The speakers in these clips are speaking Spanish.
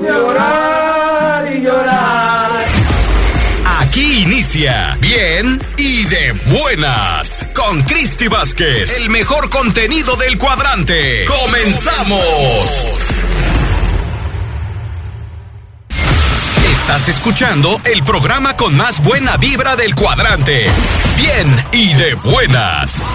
Llorar y llorar. Aquí inicia Bien y de buenas con Cristi Vázquez, el mejor contenido del cuadrante. ¡Comenzamos! Estás escuchando el programa con más buena vibra del cuadrante. Bien y de buenas.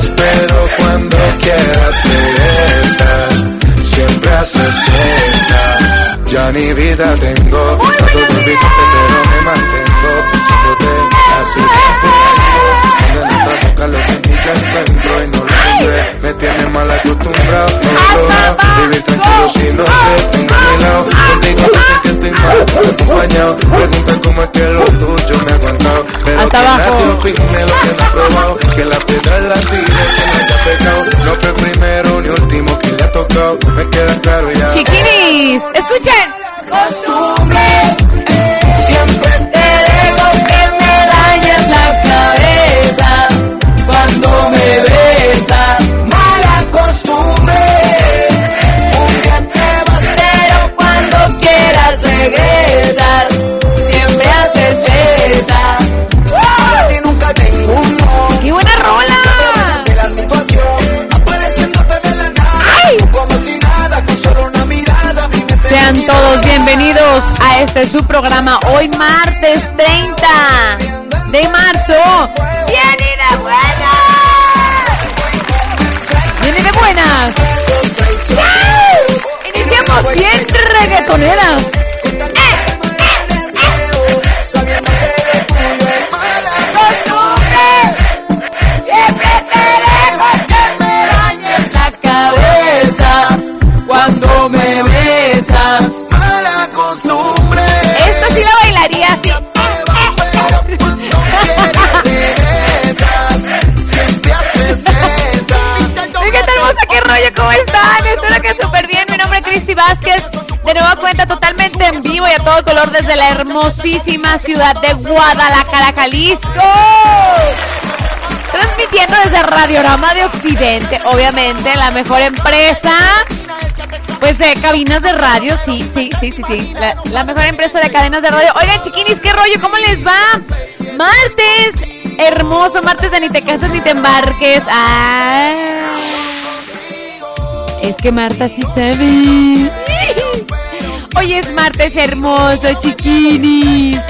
te vas, pero cuando quieras regresas. Siempre haces esa. Ya ni vida tengo. Trato de olvidarte, pero me mantengo pensándote hace tiempo. Cuando entra toca lo que en ti ya encuentro no encontré. Me tienes mal acostumbrado, no lo logrado. Vivir tranquilo si no te tengo a mi lado. Contigo veces que estoy mal, acompañado. Pregunta cómo es que lo tuyo me ha aguantado. Pero Hasta que abajo. nadie opine lo que no he probado. Que la piedra la tire, que no haya pecado. No fue primero ni último que le ha tocado. Me queda claro ya. Chiquinis, escuchen. Sean me todos bienvenidos a este su programa hoy martes 30 de marzo. Bien y de buenas. Bien y de buenas. Iniciamos bien reggaetoneras. Sabiendo que Costumbre. Esta sí la bailaría así. ¿Qué tal, hermosa? ¿Qué rollo? ¿Cómo están? Espero que súper bien. Mi nombre es Cristi Vázquez. De nueva cuenta, totalmente en vivo y a todo color desde la hermosísima ciudad de Guadalajara, Jalisco. Transmitiendo desde Radiorama de Occidente, obviamente, la mejor empresa. Pues de cabinas de radio, sí, sí, sí, sí, sí. La, mejor empresa de cadenas de radio. Oigan, chiquinis, ¿qué rollo? ¿Cómo les va? Martes, hermoso, martes de ni te casas ni te embarques. Ah. Es que Marta sí sabe. Hoy es martes hermoso, chiquinis.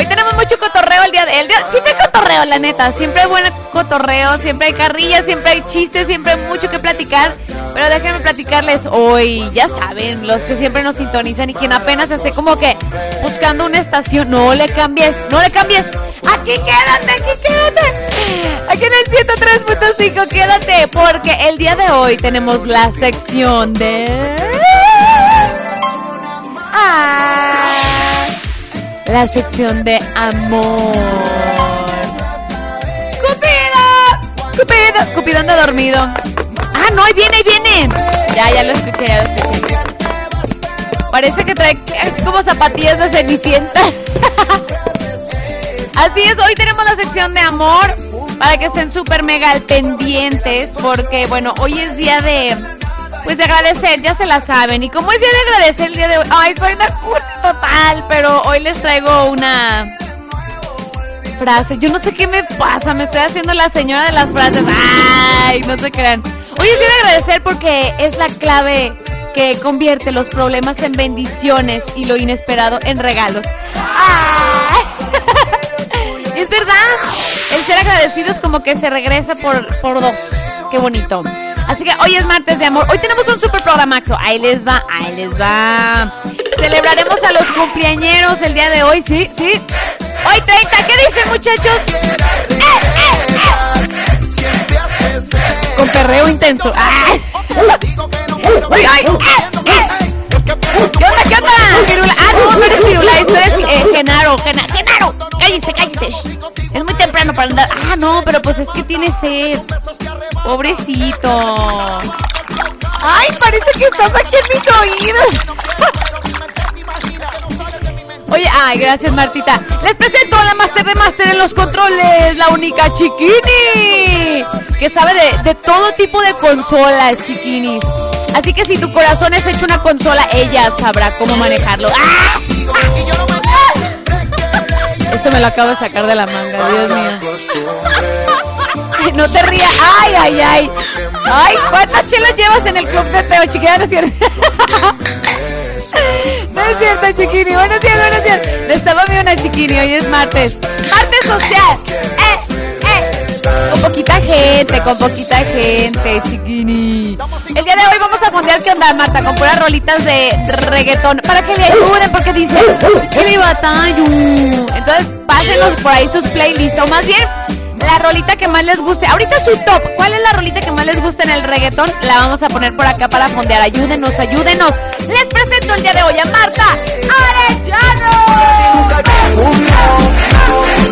Hoy tenemos mucho cotorreo el día de el día, siempre hay cotorreo, la neta, siempre hay buen cotorreo, siempre hay carrilla, siempre hay chistes, siempre hay mucho que platicar. Pero déjenme platicarles hoy, ya saben, los que siempre nos sintonizan y quien apenas esté como que buscando una estación, no le cambies, no le cambies. Aquí quédate, aquí quédate. Aquí en el 103.5 quédate porque el día de hoy tenemos la sección de Ah, la sección de amor. Cupido, Cupido, Cupido anda dormido. Ah, no, ahí viene, ahí viene. Ya, ya lo escuché, ya lo escuché. Parece que trae así como zapatillas de cenicienta. Así es, hoy tenemos la sección de amor para que estén súper mega al pendientes porque, bueno, hoy es día de pues de agradecer, ya se la saben. Y como es día de agradecer el día de hoy, ay, soy una cursi total, pero hoy les traigo una frase. Yo no sé qué me pasa, me estoy haciendo la señora de las frases. Ay, no se crean. Hoy es día de agradecer porque es la clave que convierte los problemas en bendiciones y lo inesperado en regalos. Es verdad. El ser agradecido es como que se regresa por, por dos. Qué bonito. Así que hoy es martes de amor. Hoy tenemos un super programaxo. Ahí les va, ahí les va. Celebraremos a los cumpleañeros el día de hoy, ¿sí? ¿Sí? Hoy 30, ¿qué dicen muchachos? ¡Eh, eh, eh! Con perreo intenso. ¡Eh, ¿Qué onda, qué onda? Firula. Ah, no, no eres Firula, esto es eh, Genaro, Genaro, Genaro. Cállese, cállese. Es muy temprano para andar. Ah, no, pero pues es que tiene sed. Pobrecito. Ay, parece que estás aquí en mis oídos. Oye, ay, gracias Martita. Les presento a la Master de Master en los controles, la única Chiquini, que sabe de, de todo tipo de consolas, Chiquinis. Así que si tu corazón es hecho una consola, ella sabrá cómo manejarlo. ¡Ah! Eso me lo acabo de sacar de la manga, Dios mío. No te rías. Ay, ay, ay. Ay, ¿cuántas chelas llevas en el club de Teo, chiquilla? No es cierto. No es cierto, chiquini. Buenos días, buenos días. Estaba viendo una chiquini. Hoy es martes. Martes social. Con poquita gente, con poquita gente, chiquini. El día de hoy vamos a fondear qué onda, Marta, con puras rolitas de reggaetón. Para que le ayuden, porque dice, es que le. Entonces, pásenos por ahí sus playlists. O más bien, la rolita que más les guste. Ahorita su top. ¿Cuál es la rolita que más les gusta en el reggaetón? La vamos a poner por acá para fondear. Ayúdenos, ayúdenos. Les presento el día de hoy a Marta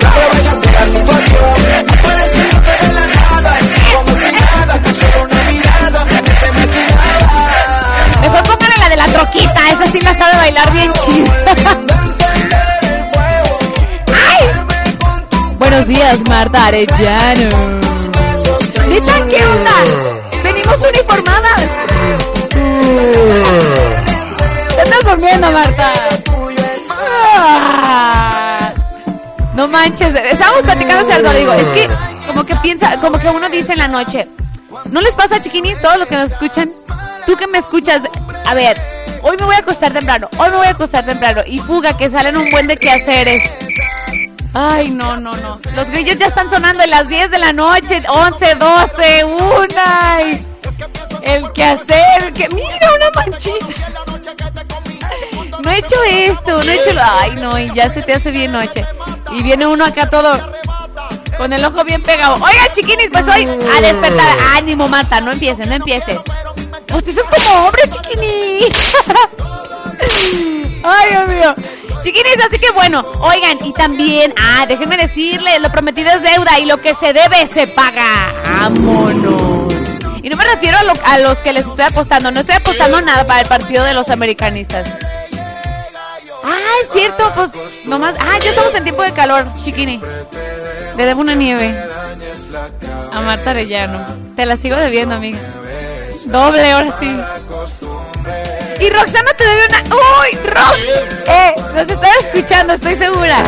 Aprovechaste troquita. Esa sí la sabe bailar bien chido. ¡Ay! Buenos días, Marta Arellano. ¿Neta qué onda? Venimos uniformadas. Te estás durmiendo, Marta. Ah. No manches, estábamos platicando algo, digo, es que como que piensa, como que uno dice en la noche, ¿no les pasa, chiquinis, todos los que nos escuchan? Tú que me escuchas, a ver, hoy me voy a acostar temprano, hoy me voy a acostar temprano, y fuga, que salen un buen de quehaceres. Ay, no, no, no. Los grillos ya están sonando en las 10 de la noche, 11, 12, una. y El quehacer, que mira una manchita. No he hecho esto, no he hecho lo. Ay, no, y ya se te hace bien noche. Y viene uno acá todo con el ojo bien pegado. Oiga, chiquinis, pues hoy a despertar. Ánimo, Marta, no empieces, no empieces. Usted es como hombre, chiquini. Ay, Dios mío. Chiquinis, así que bueno, oigan, y también, ah, déjenme decirles, lo prometido es deuda y lo que se debe se paga. Vámonos. Y no me refiero a, lo- a los que les estoy apostando, no estoy apostando nada para el partido de los americanistas. Ah, es cierto, pues nomás. Ah, ya estamos en tiempo de calor, chiquini. Le debo una nieve a Marta Arellano. Te la sigo debiendo, amiga. Doble, ahora sí. Y Roxana te debe una. ¡Uy! ¡Rox! ¡Eh! Nos estaba escuchando, estoy segura.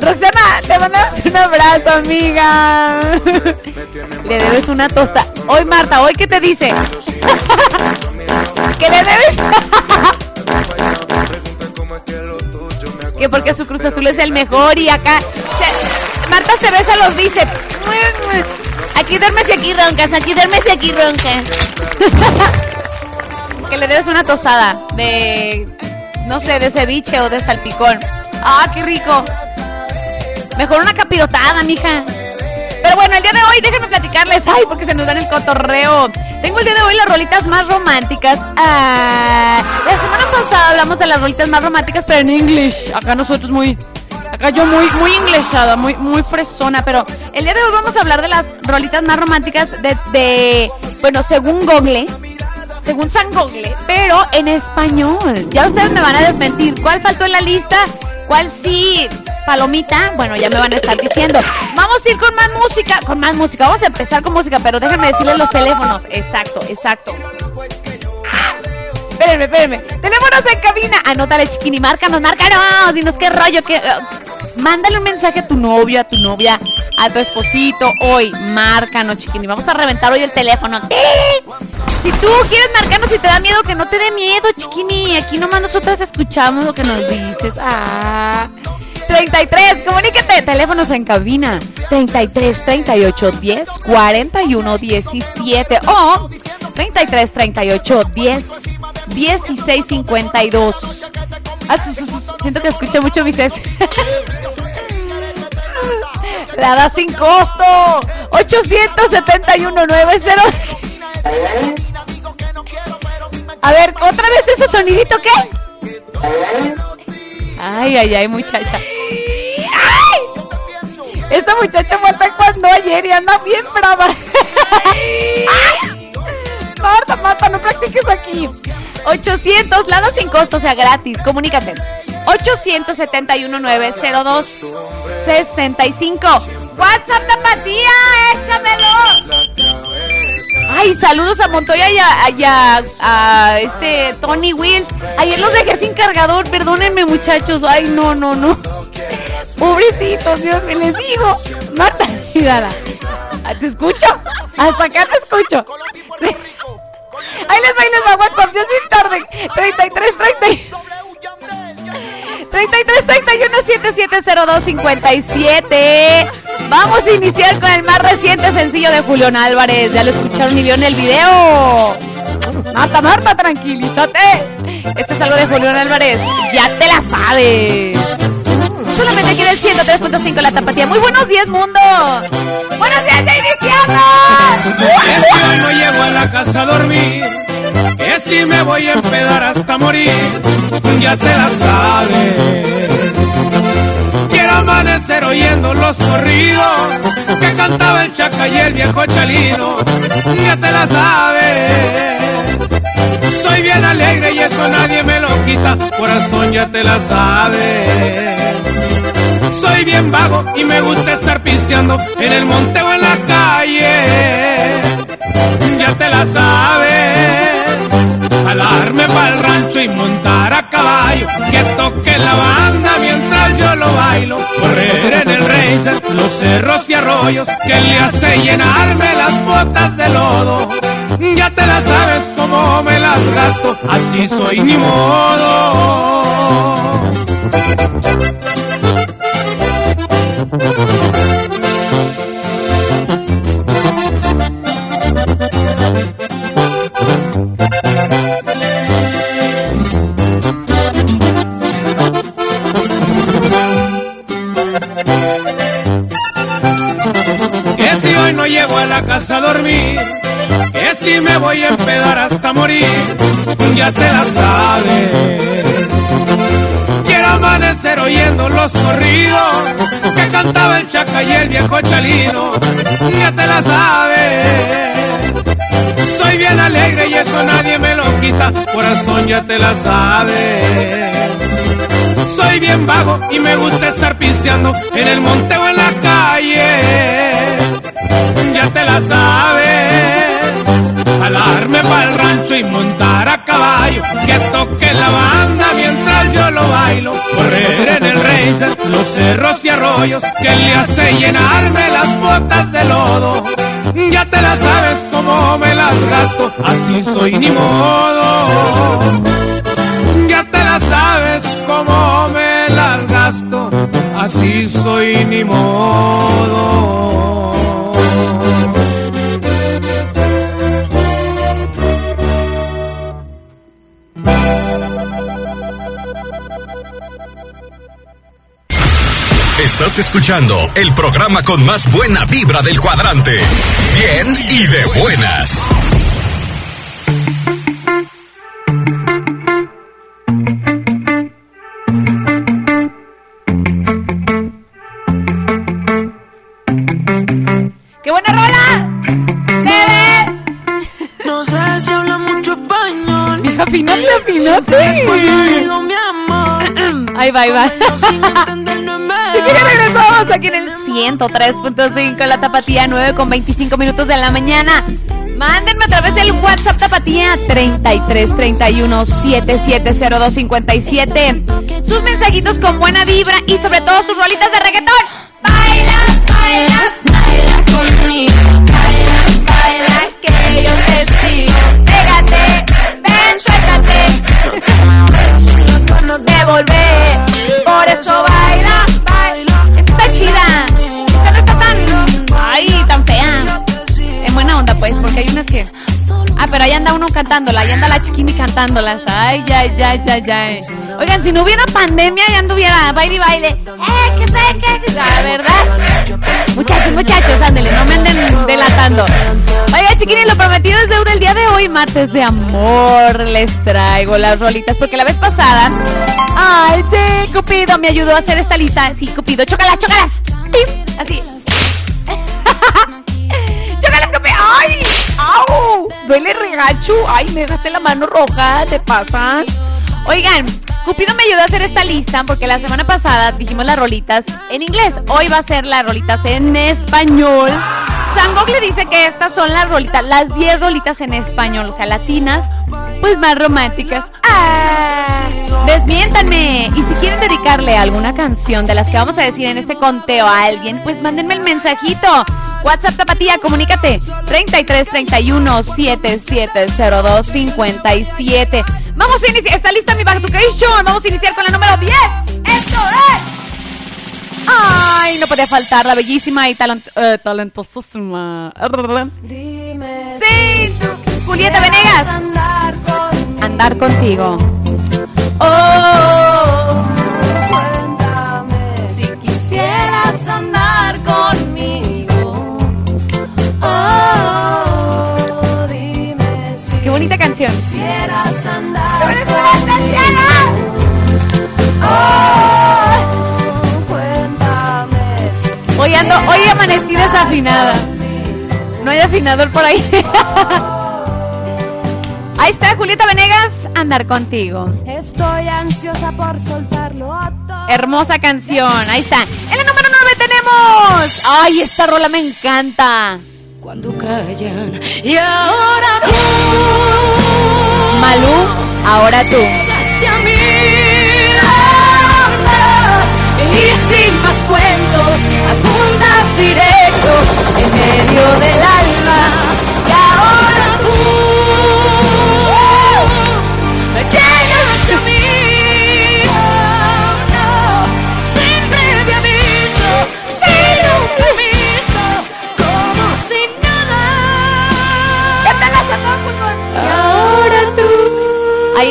Roxana, te mandamos un abrazo, amiga. Le debes una tosta. Hoy, Marta, ¿hoy qué te dice? que le debes. que porque su Cruz Azul es el mejor y acá. se- Marta se besa los bíceps. Aquí duermes y aquí roncas, aquí duermes y aquí roncas. que le debes una tostada de, no sé, de ceviche o de salpicón. Ah, qué rico. Mejor una capirotada, mija. Pero bueno, el día de hoy déjenme platicarles, ay, porque se nos dan el cotorreo. Tengo el día de hoy las rolitas más románticas. Ah, la semana pasada hablamos de las rolitas más románticas, pero en English. Acá nosotros muy, acá yo muy, muy inglesada, muy, muy fresona. Pero el día de hoy vamos a hablar de las rolitas más románticas de, de bueno, según Google, según San Google, pero en español. Ya ustedes me van a desmentir. ¿Cuál faltó en la lista? ¿Cuál sí? Palomita, bueno, ya me van a estar diciendo. Vamos a ir con más música, con más música. Vamos a empezar con música, pero déjenme decirles los teléfonos. Exacto, exacto. Espérenme, espérenme. Teléfonos en cabina. Anótale, chiquini, márcanos, márcanos. Dinos qué rollo, qué. uh, mándale un mensaje a tu novio, a tu novia, a tu esposito. Hoy, márcanos, chiquini. Vamos a reventar hoy el teléfono. Si tú quieres marcarnos y te da miedo, que no te dé miedo, chiquini. Aquí nomás nosotras escuchamos lo que nos dices. Ah. 33, comunícate. Teléfonos en cabina. 33 38 10 41 17 o 33 38 10 16 52. Ah, siento que escuché mucho mis es. La da sin costo. 871 90. A ver, otra vez ese sonidito, ¿qué? Ay, ay, ay, muchacha. ¡Ay! Esta muchacha muerta cuando ayer y anda bien brava. ¡Ay! Marta, Marta, no practiques aquí. 800, lado sin costo, o sea, gratis. Comunícate. 871 902 65. WhatsApp Tapatía, échamelo. Ay, saludos a Montoya y a, este Tony Wills. Ayer los dejé sin cargador, perdónenme muchachos. Ay, no, no, no. Pobrecitos, Dios me les digo. Marta, cuidada. Ah, ¿Te escucho? Hasta acá te escucho. Ahí les va, ahí les va WhatsApp, ya es bien tarde. 33, 30. 33 31 7702 57. Vamos a iniciar con el más reciente sencillo de Julián Álvarez. Ya lo escucharon y vieron el video. Marta, Marta, tranquilízate. Esto es algo de Julián Álvarez. Ya te la sabes. Solamente aquí el 103.5 la tapatía. Muy buenos días, mundo. Buenos días, ya iniciamos. Es que hoy no llego a la casa a dormir, que si me voy a empedar hasta morir, ya te la sabes. Quiero amanecer oyendo los corridos que cantaba el chaca y el viejo chalino, ya te la sabes. Soy bien alegre y eso nadie me lo quita, corazón ya te la sabes. Soy bien vago y me gusta estar pisteando en el monte o en la calle. Ya te la sabes. Jalarme para el rancho y montar a caballo. Que toque la banda mientras yo lo bailo. Correr en el racer, los cerros y arroyos. Que le hace llenarme las botas de lodo. Ya te la sabes cómo me las gasto. Así soy ni modo. Casa a dormir, que si me voy a empedar hasta morir, ya te la sabes. Quiero amanecer oyendo los corridos que cantaba el chaca y el viejo chalino, ya te la sabes. Soy bien alegre y eso nadie me lo quita, corazón ya te la sabes. Soy bien vago y me gusta estar pisteando en el monte o en la calle. Ya te la sabes. Jalarme para el rancho y montar a caballo. Que toque la banda mientras yo lo bailo. Correr en el racer, los cerros y arroyos. Que le hace llenarme las botas de lodo. Ya te la sabes cómo me las gasto. Así soy ni modo. Ya te la sabes cómo me las gasto, así soy ni modo. Estás escuchando el programa con más buena vibra del cuadrante. Bien y de buenas. ¡Qué buena rola! ¡Bebé! No sé si habla mucho español. Digo mi amor. Ahí va, ahí va. Mejor. regresamos aquí en el 103.5 La Tapatía 9 con 25 minutos de la mañana. Mándenme a través del WhatsApp Tapatía 33 31 7702 57 sus mensajitos con buena vibra y sobre todo sus rolitas de reggaetón. Cantándola, anda la chiquini cantándolas. Ay, ay, ay, ay, ay. Oigan, si no hubiera pandemia, ya anduviera baile y baile. Eh, que sé, que, la verdad. Muchachos, muchachos, ándele, no me anden delatando. Oiga, chiquini, lo prometido es deuda el día de hoy, martes de amor. Les traigo las rolitas, porque la vez pasada. Ay, sí, Cupido me ayudó a hacer esta lista. Sí, Cupido, chócalas, chócalas. Así. ¡Chócalas, Cupido! ¡Ay! ¡Au! Duele regacho. Ay, me dejaste la mano roja. ¿Te pasas? Oigan, Cupido me ayudó a hacer esta lista porque la semana pasada dijimos las rolitas en inglés. Hoy va a ser las rolitas en español. Sangok le dice que estas son las rolitas, las 10 rolitas en español, o sea, latinas, pues más románticas. ¡Ah! Desmiéntanme. Y si quieren dedicarle alguna canción de las que vamos a decir en este conteo a alguien, pues mándenme el mensajito. WhatsApp Tapatía, comunícate 33 31 7702 57. Vamos a iniciar. ¿Está lista mi Show? Vamos a iniciar con la número 10. ¡Esto es! Ay, no puede faltar la bellísima y talent eh, talentosísima. Sí, Julieta Venegas. Andar contigo. Oh, canción. Quisieras andar. ¡Se merece una Oh, cuéntame. Hoy ando, hoy amanecí desafinada. No hay afinador por ahí. Ahí está Julieta Venegas, andar contigo. Estoy ansiosa por soltarlo todo. Hermosa canción, ahí está. En la número 9 tenemos. Ay, esta rola me encanta. Cuando callan y ahora tú. Malú, ahora tú. Llegaste a mí. Y sin más cuentos, apuntas directo en medio del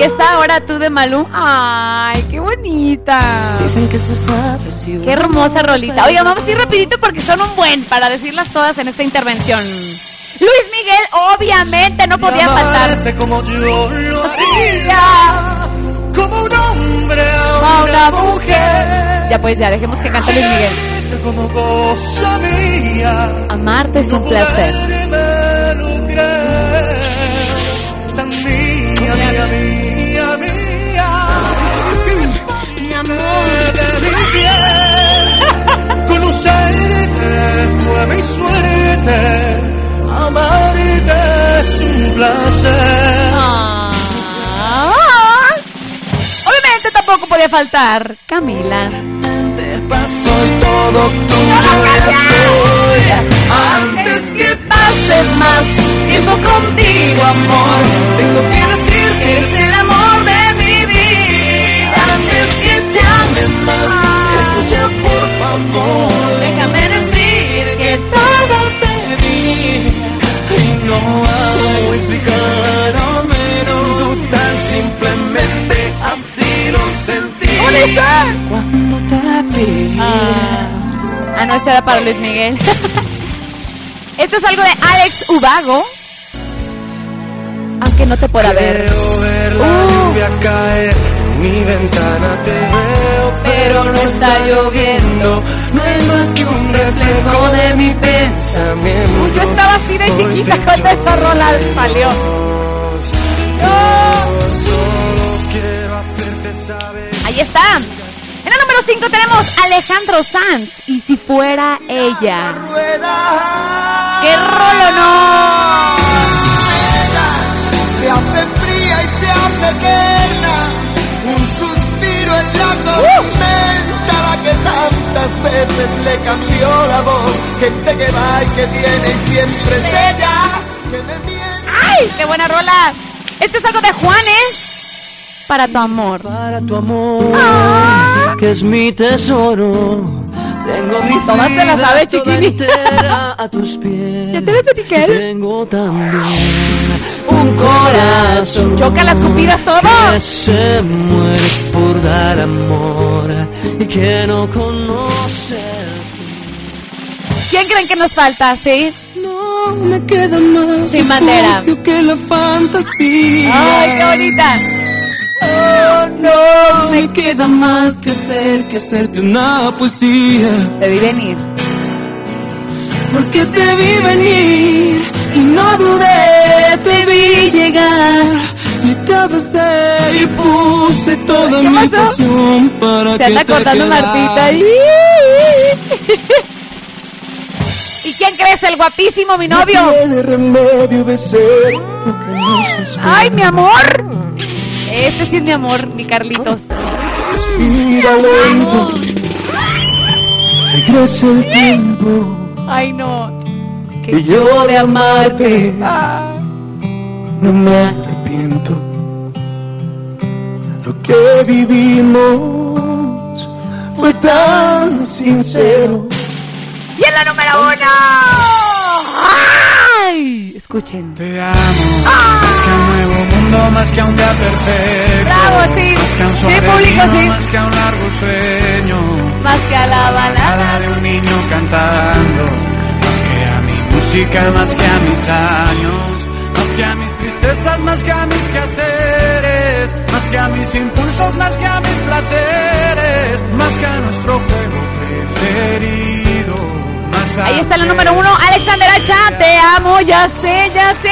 Ahí está, ahora tú de Malú. Ay, qué bonita. Dicen que se sabe si Qué hermosa rolita. Oiga, vamos a ir rapidito porque son un buen para decirlas todas en esta intervención. Luis Miguel, obviamente, no podía faltar. Como yo lo hacía. como un hombre A una mujer. Ya pues, ya, dejemos que cante Luis Miguel. como cosa mía. Amarte es un placer. Mía, mía, mía, fue mi suerte. Amarte es un placer. Ah. Obviamente tampoco podía faltar Camila. Te paso y todo tuyo soy. Antes que pase más tiempo contigo, amor. Tengo que decir que eres el amor de mi vida. Antes que te ame más, escucha por favor. Hago explicar a menos. Tan simplemente así lo sentí. Cuando te vi. Ah, no, ese era para Luis Miguel. Esto es algo de Alex Ubago. Aunque no te pueda ver. Ver la Uh. lluvia caer en mi ventana te veo pero no está lloviendo no es más que un reflejo de mi pensamiento. Uy, yo estaba así de chiquita cuando esa rola salió. Ahí está. En el número 5 tenemos Alejandro Sanz. Y si fuera ella. ¡Qué rolo no! Se hace fría y se hace eterna. Un suspiro en la. ¡Uh! Veces le cambió la voz. Gente que va y que viene y siempre es ella que me miente. ¡Ay! ¡Qué buena rola! Esto es algo de Juanes. Para tu amor. Para tu amor, Ah. que es mi tesoro. Tengo mi Todas te la vida sabes, chiquini. a tus pies. ¿Ya te ves tu? Tengo también un corazón. Choca las cupidas todo. Que se muere por dar amor y que no conoce. ¿Quién creen que nos falta? ¿Sí? No me queda más Sin bandera. refugio que la fantasía. ¡Ay, qué bonita! Oh, no me queda más que ser que hacerte una poesía. Te vi venir. Porque te vi venir y no dudé, te vi llegar. Y te abracé y puse toda ¿Qué mi pasó? pasión para Se que anda te cortando quedaras. Martita. ¿Y quién crees? El guapísimo, mi novio. No remedio de ser lo que nos. ¡Ay, mi amor! Este sí es mi amor, mi Carlitos. Respira lento. Regresa el tiempo. Ay, no. Que yo de amarte Ah. no me arrepiento. Lo que vivimos fue tan sincero. Y en la número uno. Te amo, más que un nuevo mundo, más que a un día perfecto. Bravo, sí. Más que a un Sí, público, vino, sí. más que a un largo sueño. Más que a la balada. De un niño cantando, más que a mi música, más que a mis años, más que a mis tristezas, más que a mis quehaceres, más que a mis impulsos, más que a mis placeres, más que a nuestro juego preferido. Ahí está la número uno, Alexander Hacha, te amo, ya sé, ya sé.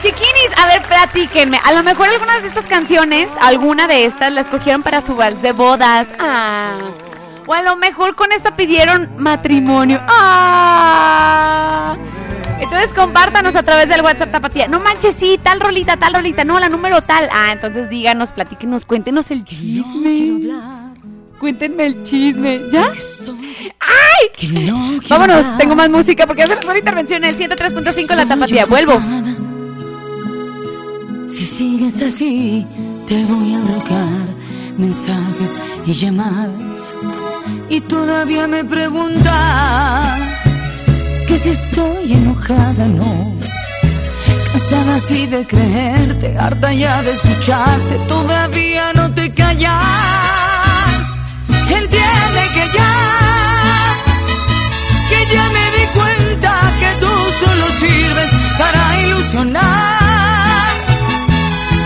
Chiquinis, a ver, platíquenme. A lo mejor algunas de estas canciones, alguna de estas la escogieron para su vals de bodas. Ah. O a lo mejor con esta pidieron matrimonio. Ah. Entonces compártanos a través del WhatsApp Tapatía. No manches, sí, tal rolita, tal rolita, no, la número tal. Ah, entonces díganos, platíquenos, cuéntenos el chisme. Cuéntenme el chisme. ¿Ya? ¡Ay! Vámonos, tengo más música porque hacemos una intervención en el 103.5 La Tapatía. Vuelvo. Si sigues así, te voy a bloquear mensajes y llamadas. Y todavía me preguntas que si estoy enojada, no. Cansada así de creerte, harta ya de escucharte, todavía no te callas. Entiende que ya, que ya me di cuenta que tú solo sirves para ilusionar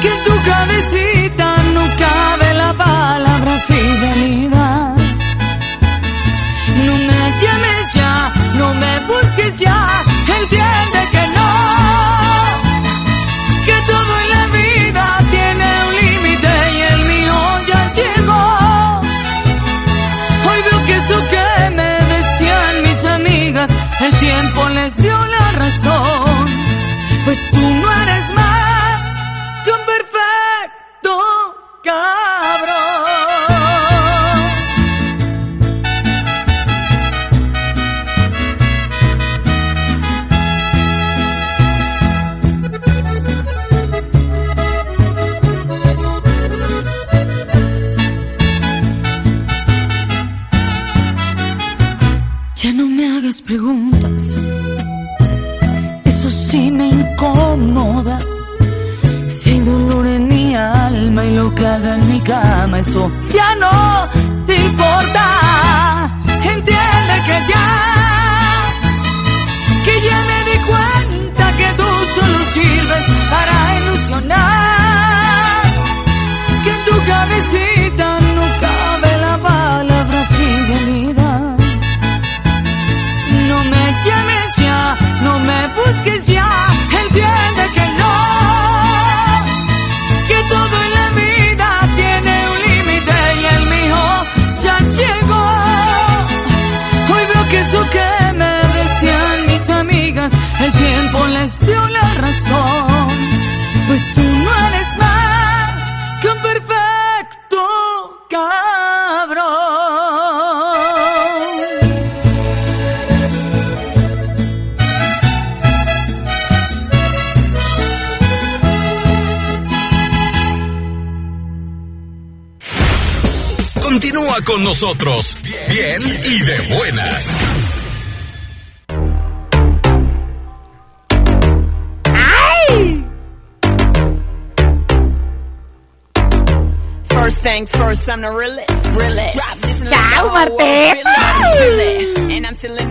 que en tu cabecita no cabe la palabra fidelidad. No me llames ya, no me busques ya, pues tú no eres más que un perfecto cabrón. Ya no me hagas preguntas, eso sí me incomoda. Si hay dolor en mi alma y lo que haga en mi cama, eso ya no te importa. Entiende que ya, que ya me di cuenta que tú solo sirves para ilusionar. Con nosotros, bien y de buenas. First things first, I'm the realest. realest. Chao, Marte.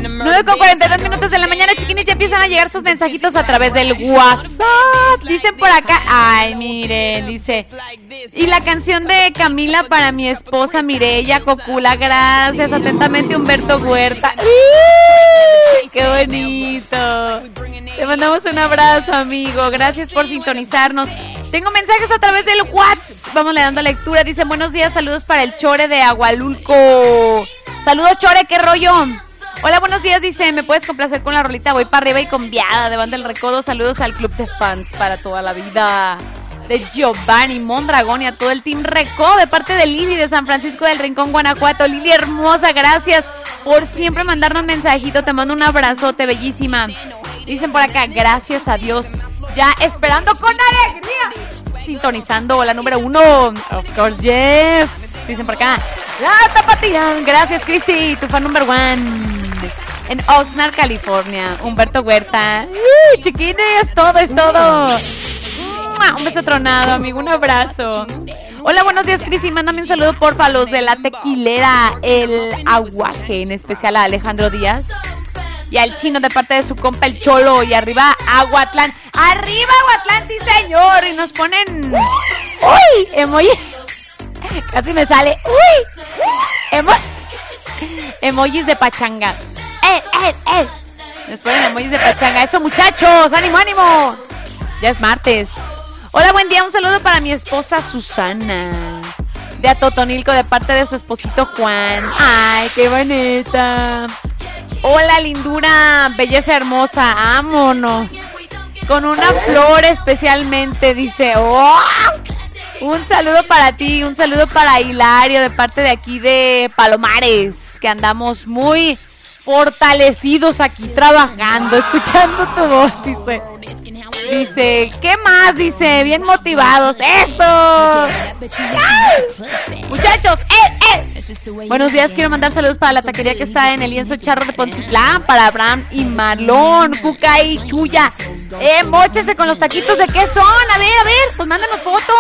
9 con 42 minutos de la mañana, chiquinis, ya empiezan a llegar sus mensajitos a través del WhatsApp. Dicen por acá, ay, miren, dice. Y la canción de Camila para mi esposa Mireya Cocula, gracias. Atentamente, Humberto Huerta. ¡Uy! ¡Qué bonito! Te mandamos un abrazo, amigo. Gracias por sintonizarnos. Tengo mensajes a través del WhatsApp. Vamos le dando lectura. Dice, buenos días, saludos para el Chore de Agualulco. Saludos, Chore, qué rollo. Hola, buenos días, dice, ¿me puedes complacer con la rolita? Voy para arriba y con viada de Banda del Recodo. Saludos al club de fans para toda la vida. De Giovanni Mondragón y a todo el team Recodo de parte de Lili de San Francisco del Rincón, Guanajuato. Lili hermosa, gracias por siempre mandarnos mensajito. Te mando un abrazote, bellísima. Dicen por acá, gracias a Dios. Ya esperando con alegría. Sintonizando la número uno. Of course, yes. Dicen por acá. La tapatía. Gracias, Cristi. Tu fan number one. En Oxnard, California. Humberto Huerta. Uy, chiquines, todo es todo. Un beso tronado, amigo. Un abrazo. Hola, buenos días, Cristi. Mándame un saludo, porfa, a los de la tequilera, el aguaje, en especial a Alejandro Díaz y al chino de parte de su compa el Cholo y arriba Aguatlán. ¡Arriba Aguatlán, sí señor! Y nos ponen... ¡Uy! Emoji. Casi me sale. ¡Uy! Emo... Emojis de pachanga. ¡Eh, eh, eh! Nos ponen emojis de pachanga. ¡Eso, muchachos! ¡Ánimo, ánimo! Ya es martes. Hola, buen día. Un saludo para mi esposa Susana. De Atotonilco, de parte de su esposito Juan. ¡Ay, qué bonita! Hola, lindura, belleza hermosa, vámonos. Con una flor especialmente, dice. ¡Oh! Un saludo para ti, un saludo para Hilario de parte de aquí de Palomares, que andamos muy fortalecidos aquí trabajando, escuchando tu voz, dice. Dice, ¿qué más? Dice, bien motivados. ¡Eso! Muchachos, ¡eh, eh! Buenos días, quiero mandar saludos para la taquería que está en el lienzo charro de Poncitlán, para Abraham y Marlón, Cuca y Chuya. Eh, con los taquitos de qué son. A ver, a ver, pues mándenos foto.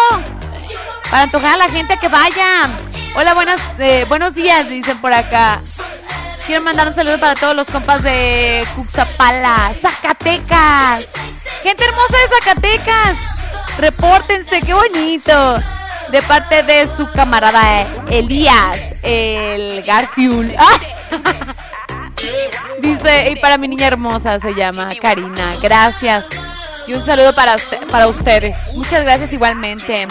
Para antojar a la gente que vaya. Hola, buenas, eh, buenos días, dicen por acá. Quiero mandar un saludo para todos los compas de Cuxapala, Zacatecas. Gente hermosa de Zacatecas. Repórtense, qué bonito. De parte de su camarada eh, Elías, el Garfield. Dice, y para mi niña hermosa se llama Karina. Gracias. Y un saludo para, para ustedes. Muchas gracias igualmente.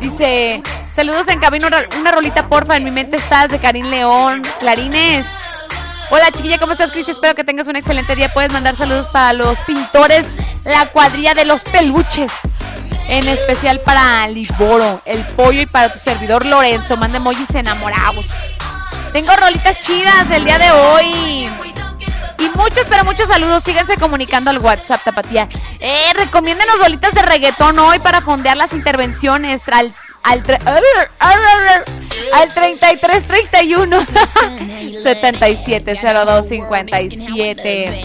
Dice, saludos en camino, una rolita porfa, en mi mente estás de Karin León. Clarines. Hola chiquilla, ¿cómo estás, Cris? Espero que tengas un excelente día. Puedes mandar saludos para los pintores, la cuadrilla de los peluches. En especial para Liboro, el pollo y para tu servidor Lorenzo. Manda emojis enamorados. Tengo rolitas chidas el día de hoy. Y muchos, pero muchos saludos. Síganse comunicando al WhatsApp, Tapatía. Eh, recomiéndenos rolitas de reggaetón hoy para fondear las intervenciones. Al, al, al 33 31 77 02 57.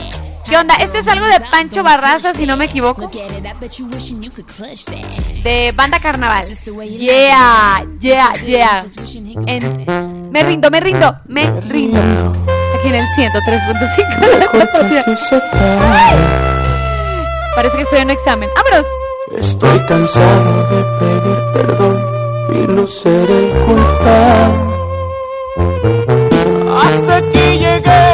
¿Qué onda? Esto es algo de Pancho Barraza, si no me equivoco. De Banda Carnaval. Yeah, yeah, yeah. En, me rindo, me rindo, me rindo. Aquí en el 103.5. Parece que estoy en un examen. ¡Vámonos! Estoy cansado de pedir perdón y no ser el culpable. Hasta aquí llegué.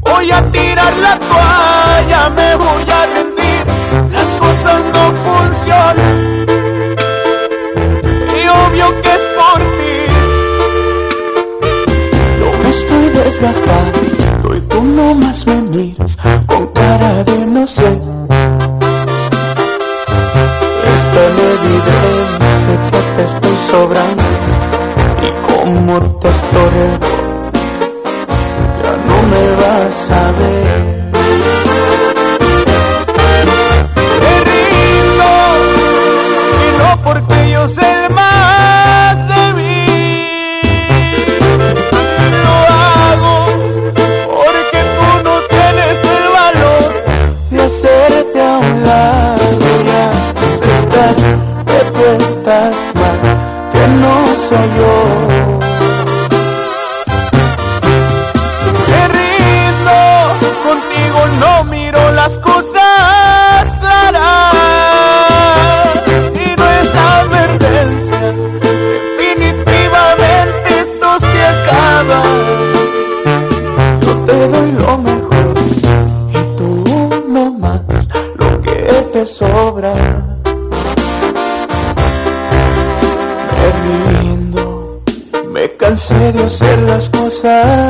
Voy a tirar la toalla, me voy a rendir. Las cosas no funcionan. Y obvio que es por ti. Me estoy desgastando y tú nomás me miras con cara de no sé. Es tan evidente que te estoy sobrando y como te estorbo ya no me vas a ver. Hacer las cosas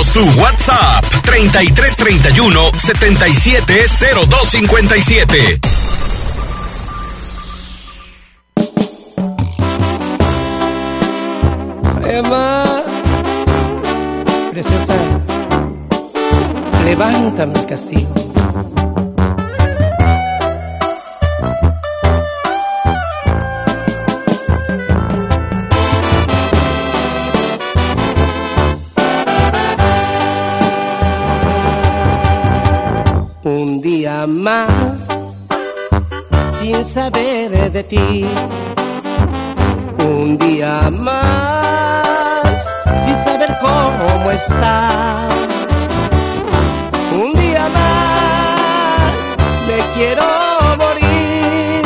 Mándanos tu WhatsApp 3331 770257. Emma, preciosa, levántame el castigo. Saber de ti. Un día más sin saber cómo estás. Un día más me quiero morir.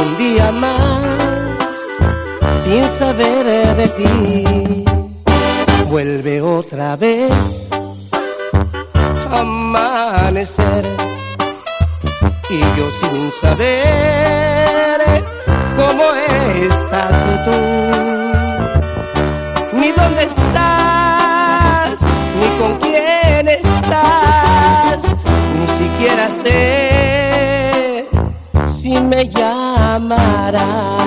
Un día más sin saber de ti. Vuelve otra vez amanecer y yo sin saber cómo estás tú, ni dónde estás, ni con quién estás, ni siquiera sé si me llamarás.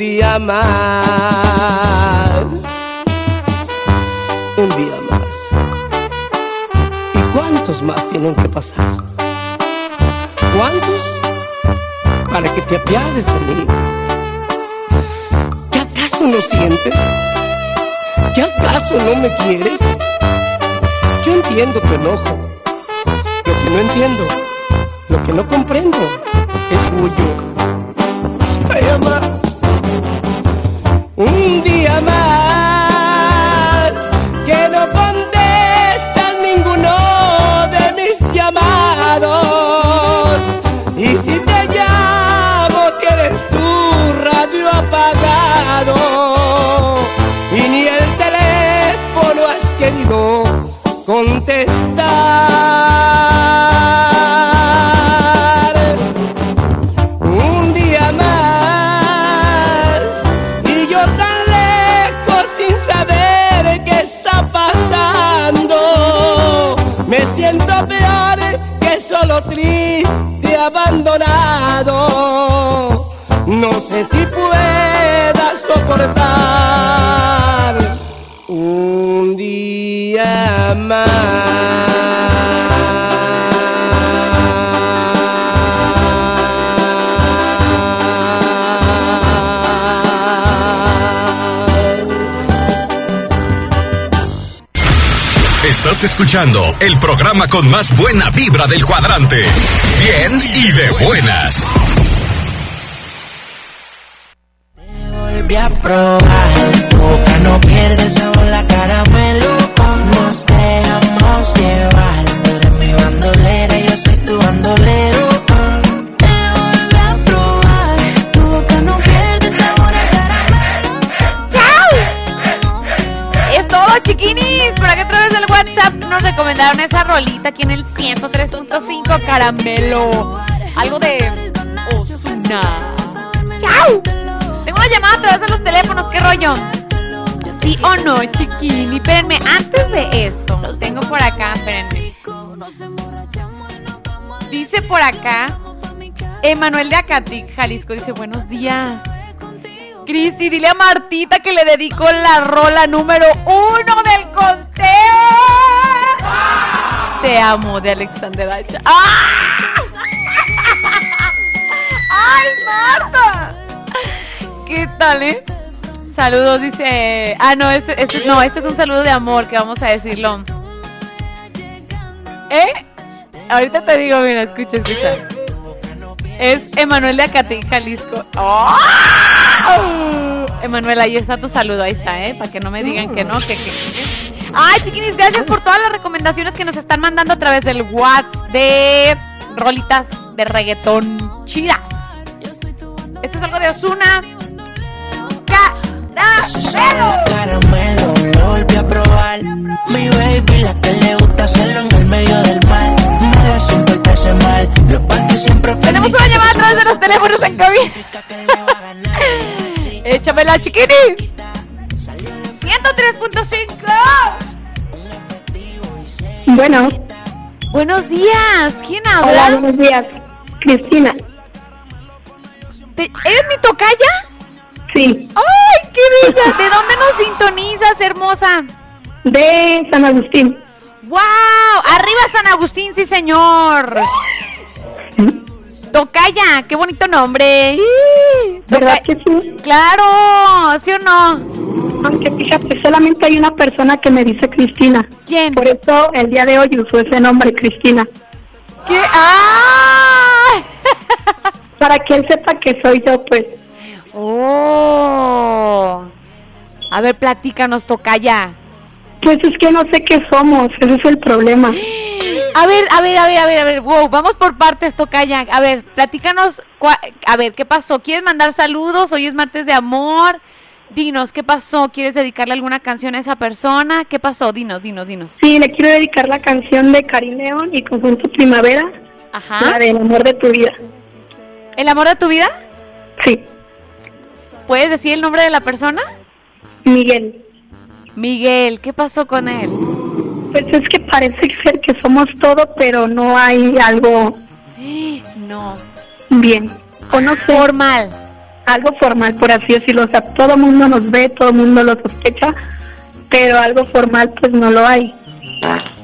Día más. Un día más. ¿Y cuántos más tienen que pasar? ¿Cuántos? Para que te apiades de mí. ¿Qué acaso no sientes ¿Qué acaso no me quieres? Yo entiendo tu enojo. Lo que no entiendo, lo que no comprendo es tuyo. Ay, ama. Un día Si pueda soportar un día Estás escuchando el programa con más buena vibra del cuadrante. Bien y de buenas. Probar. Tu boca no pierde sabor la caramelo. Nos dejamos llevar. Tú eres mi bandolera, yo soy tu bandolero. Te volví a probar, tu boca no pierde sabor a caramelo. ¡Chao! Es todo, chiquinis. Por aquí a través del WhatsApp nos recomendaron esa rolita aquí en el 103.5 Caramelo. Algo de Ozuna. ¡Chao! Llamada a través de los teléfonos, ¿qué rollo? ¿Sí o no, chiquini? Espérenme, antes de eso, tengo por acá, espérenme. Dice por acá, Emanuel de Acatic, Jalisco, dice, buenos días. Cristi, dile a Martita que le dedico la rola número uno del conteo. Te amo, de Alexander Hacha. ¡Ah! ¡Ay, Marta! ¿Qué tal, eh? Saludos, dice. Ah, no, este, este, no, este es un saludo de amor que vamos a decirlo. ¿Eh? Ahorita te digo, mira, escucha, escucha. Es Emanuel de Acatín, Jalisco. ¡Oh! Emanuel, ahí está tu saludo, ahí está, ¿eh? Para que no me digan que no, que, que. Ay, chiquinis, gracias por todas las recomendaciones que nos están mandando a través del WhatsApp de rolitas de reggaetón chidas. Esto es algo de Osuna. ¡Caramelo! Caramelo, lo volví a probar. Mi baby, la que le gusta hacerlo en el medio del mar. Mala sin portarse mal. Los parques siempre Tenemos una llamada a través de los teléfonos en cabina. Échamela, chiquini. 103.5. Bueno. Buenos días. ¿Quién habla? Hola, buenos días. Cristina. ¿Te- ¿Eres mi tocaya? Sí. ¡Ay, qué bella! ¿De dónde nos sintonizas, hermosa? De San Agustín. ¡Wow! ¡Arriba San Agustín, sí, señor! Tocaya, qué bonito nombre. ¿Verdad que sí? Claro, ¿sí o no? Aunque fíjate, solamente hay una persona que me dice Cristina. ¿Quién? Por eso el día de hoy usó ese nombre, Cristina. ¿Qué? ¡Ah! Para que él sepa que soy yo, pues. ¡Oh! A ver, platícanos, Tocaya. Pues es que no sé qué somos, ese es el problema. A ver, a ver, a ver, a ver, a ver, wow, vamos por partes, Tocaya. A ver, platícanos, a ver, ¿qué pasó? ¿Quieres mandar saludos? Hoy es martes de amor. Dinos, ¿qué pasó? ¿Quieres dedicarle alguna canción a esa persona? ¿Qué pasó? Dinos, dinos, dinos. Sí, le quiero dedicar la canción de Karim León y Conjunto Primavera, Ajá. la del amor de tu vida. ¿El amor de tu vida? Sí, ¿Puedes decir el nombre de la persona? Miguel. Miguel, ¿qué pasó con él? Pues es que parece ser que somos todo, pero no hay algo No. bien. O no sé. Formal. Algo formal, por así decirlo. O sea, todo el mundo nos ve, todo el mundo lo sospecha, pero algo formal pues no lo hay.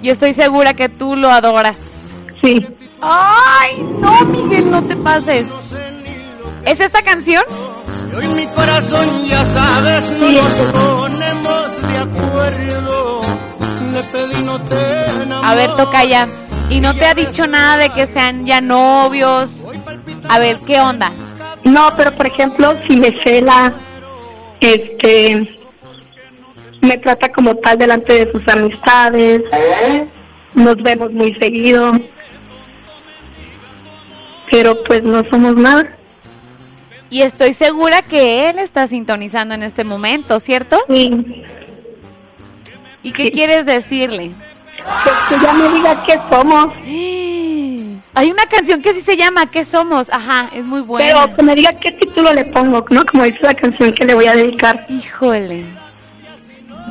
Yo estoy segura que tú lo adoras. Sí. ¡Ay, no, Miguel, no te pases! ¿Es esta canción? Hoy mi corazón, ya sabes, no nos ponemos de acuerdo. Le pedí no te A ver, Tocaya. ¿Y no te ha dicho nada de que sean ya novios? A ver, ¿qué onda? No, pero por ejemplo, si me cela, este, me trata como tal delante de sus amistades, nos vemos muy seguido, pero pues no somos nada. Y estoy segura que él está sintonizando en este momento, ¿cierto? Sí. ¿Y qué quieres decirle? Que ya me diga qué somos. Hay una canción que sí se llama ¿Qué somos? Ajá, es muy buena. Pero que me diga qué título le pongo, ¿no? Como dice la canción que le voy a dedicar. Híjole.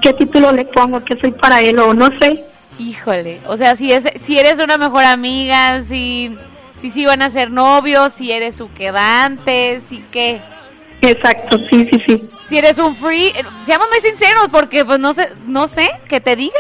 ¿Qué título le pongo? ¿Qué soy para él o no sé? Híjole. O sea, si, es, si eres una mejor amiga, si, si sí van a ser novios, si eres su quedante, si qué. Exacto, sí, sí, sí. Si eres un free, eh, seamos muy sinceros porque pues no sé, no sé, que te diga.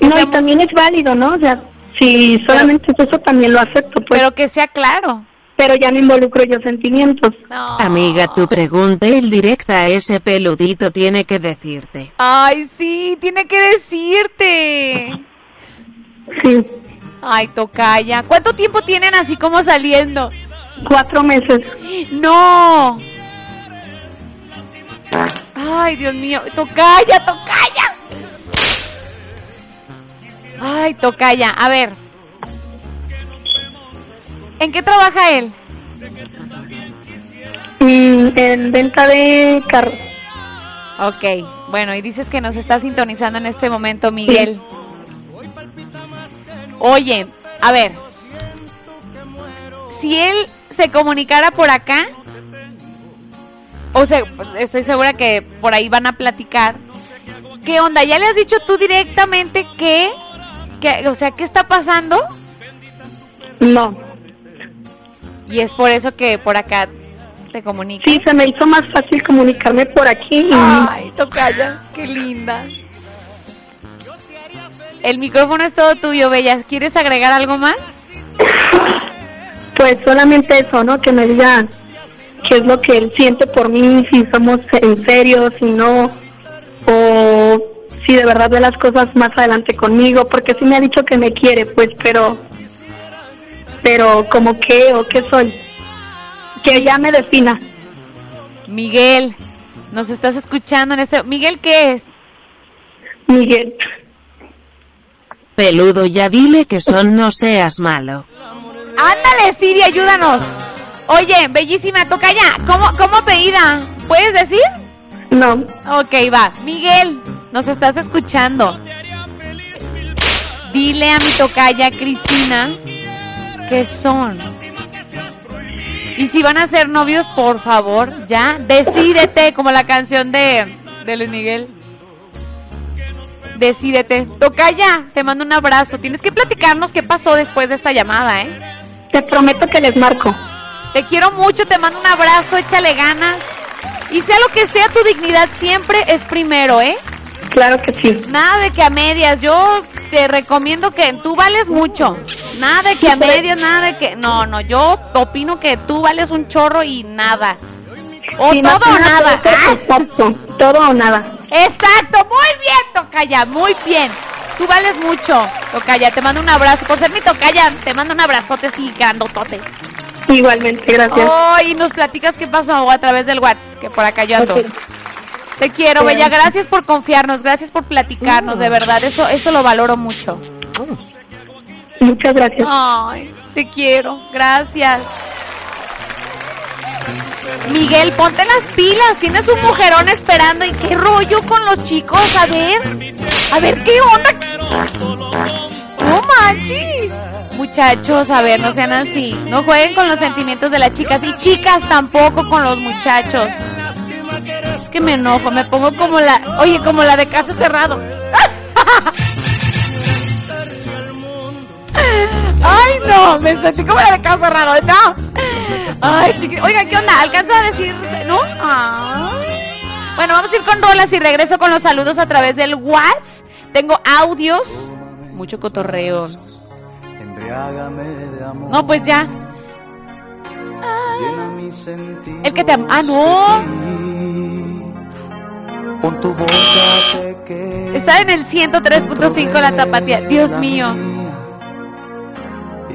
No, y también es válido, ¿no? O sea, si solamente es eso también lo acepto, pues. Pero que sea claro. Pero ya no involucro yo sentimientos. Amiga, tu pregunta el directa ese peludito tiene que decirte. Ay, sí, tiene que decirte. Sí. Ay, tocaya. ¿Cuánto tiempo tienen así como saliendo? Cuatro meses. No. Ay, Dios mío. Tocaya, tocaya. Ay, tocaya. A ver. ¿En qué trabaja él? Mm, en venta de carros. Ok, bueno, y dices que nos está sintonizando en este momento, Miguel. Oye, a ver, si él se comunicara por acá, o sea, estoy segura que por ahí van a platicar. ¿Qué onda? ¿Ya le has dicho tú directamente que, que o sea, qué está pasando? No. Y es por eso que por acá te comunicas. Sí, se me hizo más fácil comunicarme por aquí. y- Ay, tocaya, qué linda. El micrófono es todo tuyo, Bella. ¿Quieres agregar algo más? Pues solamente eso, ¿no? Que me diga qué es lo que él siente por mí, si somos en serio, si no, o si de verdad ve las cosas más adelante conmigo, porque sí me ha dicho que me quiere, pues, pero, pero como qué o qué soy, que ya me defina. Miguel, nos estás escuchando en este. Miguel, ¿qué es? Miguel. Peludo, ya dile que son no seas malo. Ándale, Siri, ayúdanos. Oye, bellísima, toca ya. ¿Cómo, cómo apellida? ¿Puedes decir? No. Ok, va. Miguel, nos estás escuchando. Dile a mi tocaya Cristina que son. Y si van a ser novios, por favor, ya, decídete, como la canción de, de Luis Miguel. Decídete. Tocaya, te mando un abrazo. Tienes que platicarnos qué pasó después de esta llamada, ¿eh? Te prometo que les marco. Te quiero mucho, te mando un abrazo, échale ganas. Y sea lo que sea, tu dignidad siempre es primero, ¿eh? Claro que sí. Nada de que a medias. Yo te recomiendo que tú vales mucho. Nada de que a medias, nada de que. No, no, yo opino que tú vales un chorro y nada. O Sí, más todo o nada ¡Ah! Exacto, todo o nada. Exacto, muy bien, Tocaya, muy bien. Tú vales mucho, Tocaya. Te mando un abrazo. Por ser mi Tocaya, te mando un abrazote así, grandotote. Igualmente, gracias. Oh, y nos platicas qué pasó a través del WhatsApp, que por acá yo ando. Ok. Te quiero. Bella. Gracias por confiarnos, gracias por platicarnos, de verdad. Eso, eso lo valoro mucho. Muchas gracias. Ay, te quiero. Gracias. Miguel, ponte las pilas. Tienes un mujerón esperando. ¿Y qué rollo con los chicos? A ver. A ver, ¿qué onda? No manches. Muchachos, a ver, no sean así. No jueguen con los sentimientos de las chicas. Y chicas tampoco con los muchachos. Es que me enojo. Me pongo como la. Oye, como la de caso cerrado. Ay, no, me sentí como la de caso cerrado. No. Ay, chiquito. Oiga, ¿qué onda? ¿Alcanzo a decir, no? Bueno, vamos a ir con rolas y regreso con los saludos a través del WhatsApp. Tengo audios, mucho cotorreo. No, pues ya. El que te Ah, no. Está en el 103.5 la tapatía. Dios mío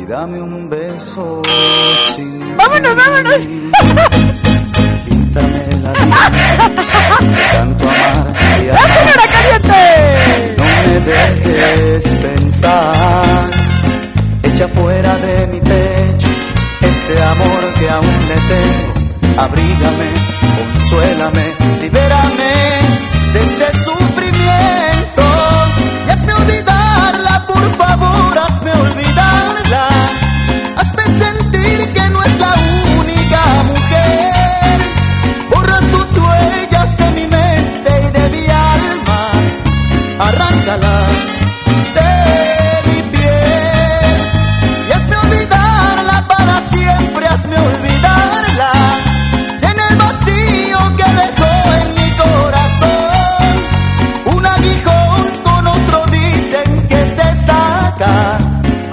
y dame un beso. Vámonos, vámonos. Píntame la vida, tanto amar y amar. Señora caliente! No me dejes pensar, echa fuera de mi pecho este amor que aún le tengo. Abrígame, consuélame, libérame de este sufrimiento. Y hazme olvidarla, por favor,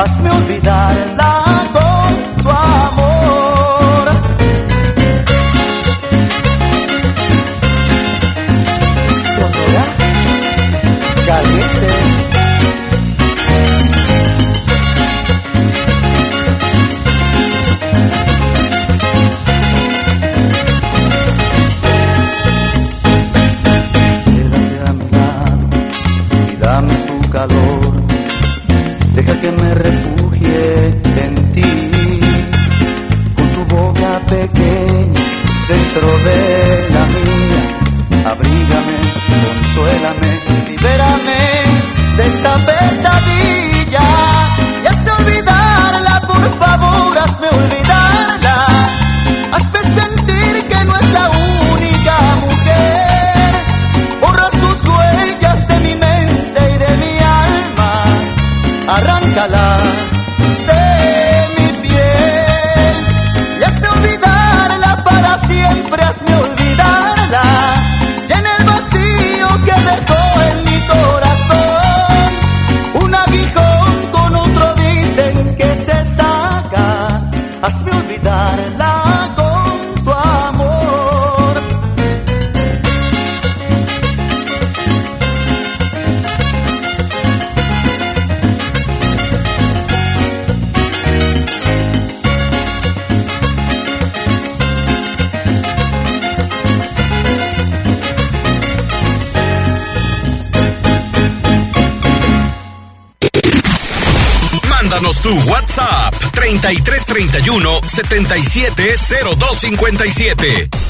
faz me olvidar. dentro de la mía. Abrígame, consuélame, libérame de esta pesadilla. Y hasta olvidarla, por favor, hazme olvidar. 3331 770257.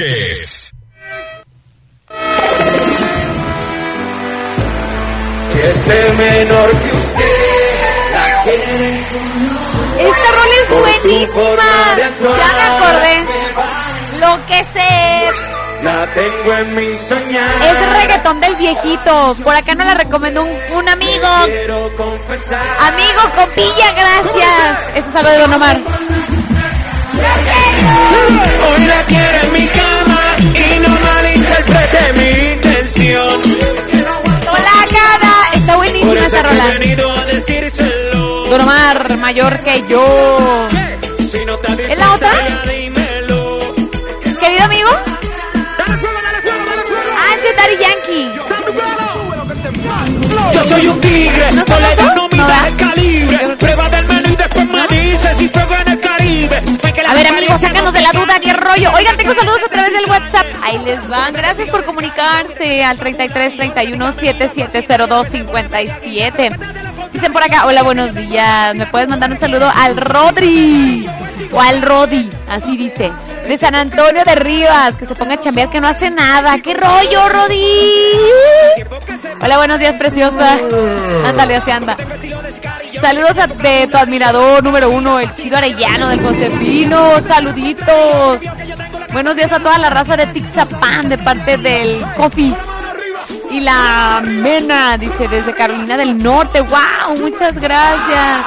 Vázquez. Este menor que usted la quiere Esta rola es buenísima. Ya me acordé. Lo que sé. La tengo en mi soñar. Es reggaetón del viejito. Por acá nos la recomendó un, un amigo. Quiero confesar. Amigo Copilla, gracias. Esto es algo de Don Omar. Hoy la quiero en mi malinterprete mi intención. Hola, cara. Está buenísima esa rola. Don Omar, mayor que yo. Si no ¿Es la otra? Querido amigo. Ah, es Daddy Yankee. Yo soy un tigre, ¿No son no mira el calibre. Prueba del menú y después me dice si fuego en el Caribe. A ver, amigos, sácanos de la duda, qué rollo. Oigan, tengo saludos a través del WhatsApp. Ahí les van. Gracias por comunicarse al 33 31 7702 57. Dicen por acá, hola, buenos días. ¿Me puedes mandar un saludo al Rodri? O al Rodi, así dice. De San Antonio de Rivas, que se ponga a chambear, que no hace nada. ¿Qué rollo, Rodi? Hola, buenos días, preciosa. Ándale, así anda. Saludos a de tu admirador número uno, el chido arellano del Josefino. Saluditos. Buenos días a toda la raza de Tixapan de parte del Cofis. Y la Mena, dice, desde Carolina del Norte. ¡Wow! Muchas gracias.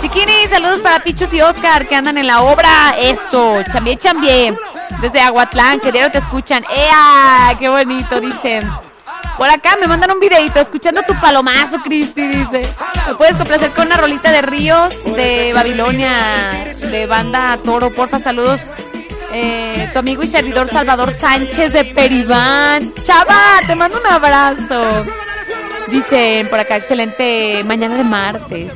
Chiquini, saludos para Tichus y Oscar que andan en la obra. Eso, chambié, chambié. Desde Aguatlán, que diario te escuchan. ¡Ea! ¡Qué bonito! Dicen. Por acá me mandan un videito escuchando tu palomazo, Cristi, dice. ¿Me puedes complacer con una rolita de Ríos de Babilonia, de banda Toro? Porfa, saludos. Eh, tu amigo y servidor Salvador Sánchez de Peribán. Chava, te mando un abrazo. Dicen por acá, excelente mañana de martes.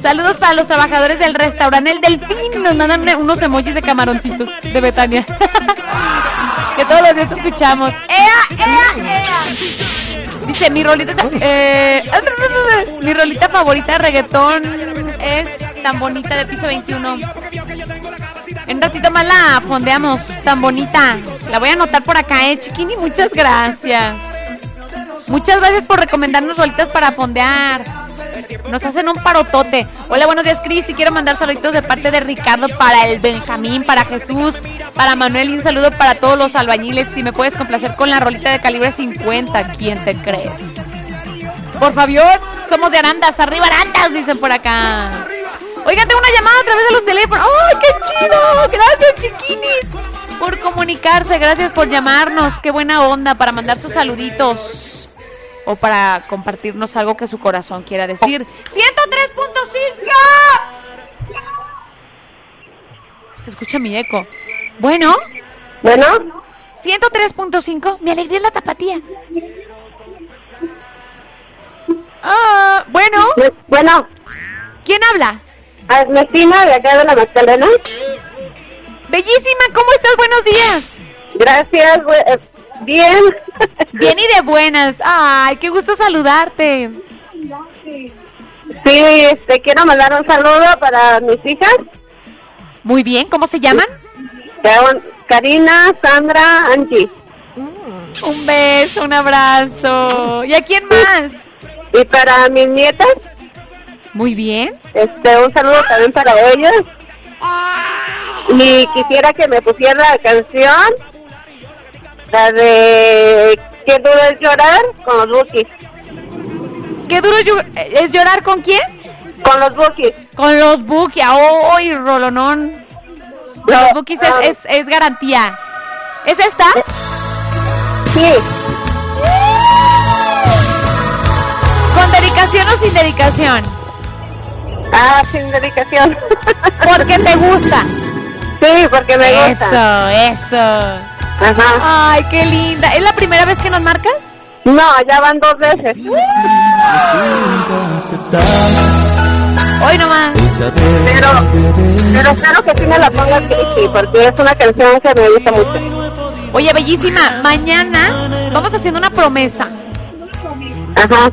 Saludos para los trabajadores del restaurante El Delfín. Nos mandan unos emojis de camaroncitos de Betania. que todos los días escuchamos. ¡Ea, ea, ea! Dice, mi rolita, eh, mi rolita favorita de reggaetón es tan bonita de piso 21. En un ratito más la fondeamos, tan bonita. La voy a anotar por acá, eh, chiquini. Muchas gracias. Muchas gracias por recomendarnos rolitas para fondear. Nos hacen un parotote. Hola, buenos días, Cristi. Quiero mandar saluditos de parte de Ricardo para el Benjamín, para Jesús, para Manuel y un saludo para todos los albañiles. Si me puedes complacer con la rolita de calibre 50, ¿quién te crees? Por favor, somos de Arandas, arriba Arandas, dicen por acá. Oigan, tengo una llamada a través de los teléfonos. ¡Ay, qué chido! Gracias, chiquinis, por comunicarse. Gracias por llamarnos. Qué buena onda para mandar sus saluditos o para compartirnos algo que su corazón quiera decir. 103.5. Se escucha mi eco. Bueno. Bueno. 103.5. Mi alegría es la tapatía. Ah, bueno. Bueno. ¿Quién habla? Ernestina de acá de la Magdalena. Bellísima, ¿cómo estás? Buenos días. Gracias, eh, bien. Bien y de buenas. Ay, qué gusto saludarte. Sí, este, quiero mandar un saludo para mis hijas. Muy bien, ¿cómo se llaman? Karina, Sandra, Angie. Un beso, un abrazo. ¿Y a quién más? Y para mis nietas. Muy bien. Este, un saludo también para ellas. Y quisiera que me pusiera la canción, la de Qué duro es llorar con los Bookies. ¿Qué duro llo- es llorar con quién? Con los Bookies. Con los Bookies. ¡Ay, Rolonón! Con los Bookies es, es, es garantía. ¿Es esta? Sí. ¿Con dedicación o sin dedicación? Ah, sin dedicación. Porque te gusta. Sí, porque me gusta. Eso, eso. Ajá. Ay, qué linda. ¿Es la primera vez que nos marcas? No, ya van dos veces. Hoy nomás. Pero, pero espero que sí me la pongas, Cristi, porque es una canción que me gusta mucho. Oye, bellísima, mañana vamos haciendo una promesa.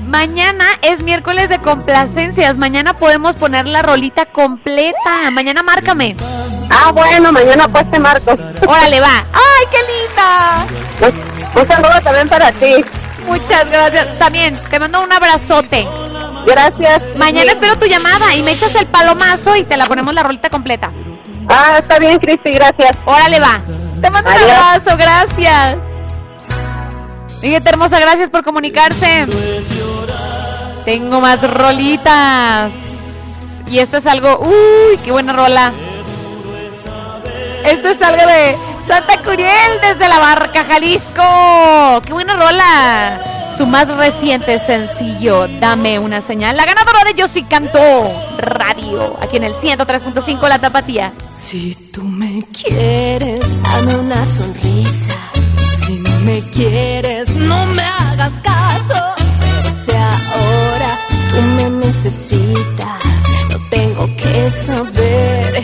Mañana es miércoles de complacencias. Mañana podemos poner la rolita completa. Mañana márcame. Ah, bueno, mañana pues te marco. Órale, va. ¡Ay, qué linda! Un saludo también para ti. Muchas gracias. También te mando un abrazote. Gracias. Mañana espero tu llamada y me echas el palomazo y te la ponemos la rolita completa. Ah, está bien, Cristi, gracias. Órale, va. Te mando un abrazo, gracias. Miguel hermosa, gracias por comunicarse. Tengo más rolitas. Y esto es algo. ¡Uy, qué buena rola! Esto es algo de Santa Curiel desde la Barca, Jalisco. ¡Qué buena rola! Su más reciente sencillo, Dame una señal. La ganadora de Yo sí canto radio, aquí en el 103.5 La Tapatía. Si tú me quieres, dame una sonrisa. Me quieres, no me hagas caso. Pero si ahora tú me necesitas, no tengo que saber.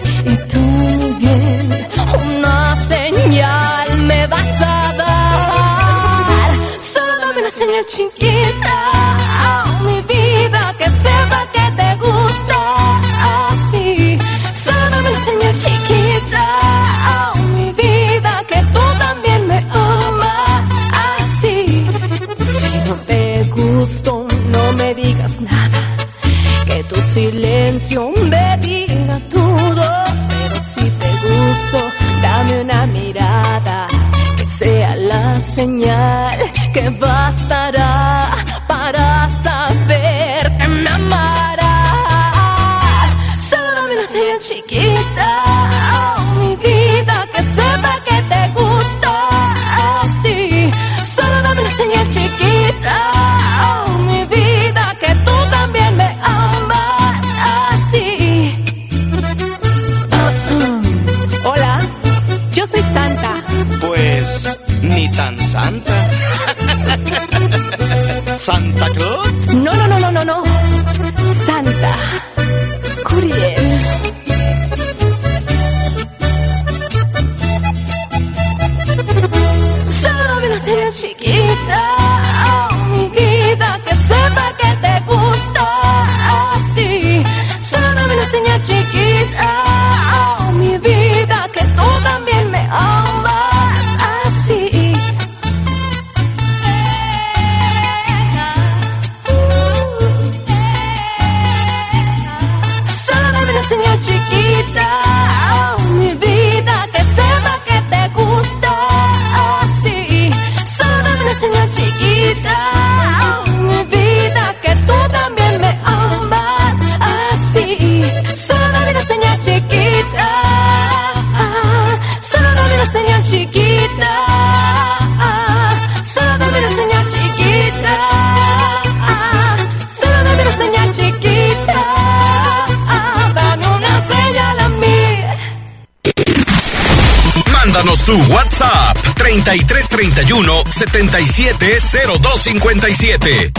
770257.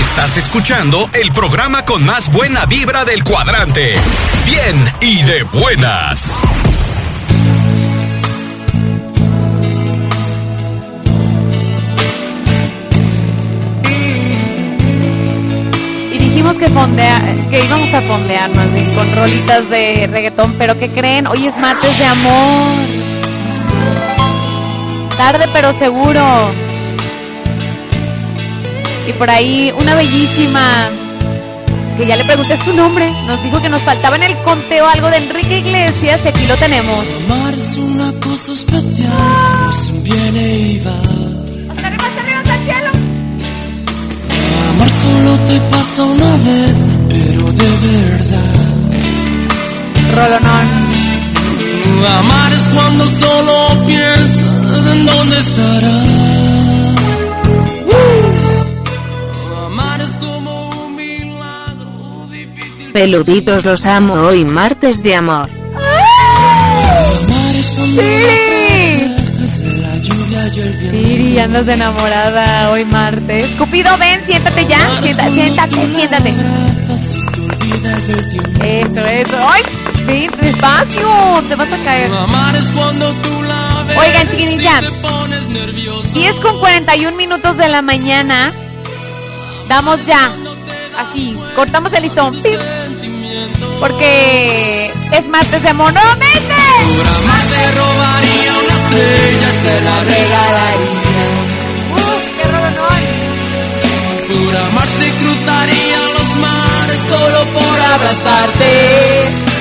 Estás escuchando el programa con más buena vibra del cuadrante. Bien y de buenas. Que fondea, que íbamos a fondearnos así, con rolitas de reggaetón, pero ¿qué creen? Hoy es martes de amor. Tarde pero seguro. Y por ahí una bellísima que ya le pregunté su nombre, nos dijo que nos faltaba en el conteo algo de Enrique Iglesias y aquí lo tenemos. Amar es una cosa especial, no es un viene y va. Amar solo te pasa una vez, pero de verdad. Rolonón. Amar es cuando solo piensas en dónde estará. Amar es como un milagro difícil. Peluditos los amo hoy martes de amor. Amar es cuando Sí. la lluvia y el viento. Siri, andas de enamorada hoy martes. Cupido, ven, siéntate ya. Siéntate, siéntate, siéntate. Eso, eso. ¡Ay! Ven, despacio, te vas a caer. Oigan, chiquinilla. y te pones nerviosa. 10 con 41 minutos de la mañana. Damos ya. Así, cortamos el listón. ¡Pip! Porque es martes de. Por amarte robaría una estrella te la regalaría. ¡Uh, qué! Por amarte cruzaría los mares solo por abrazarte.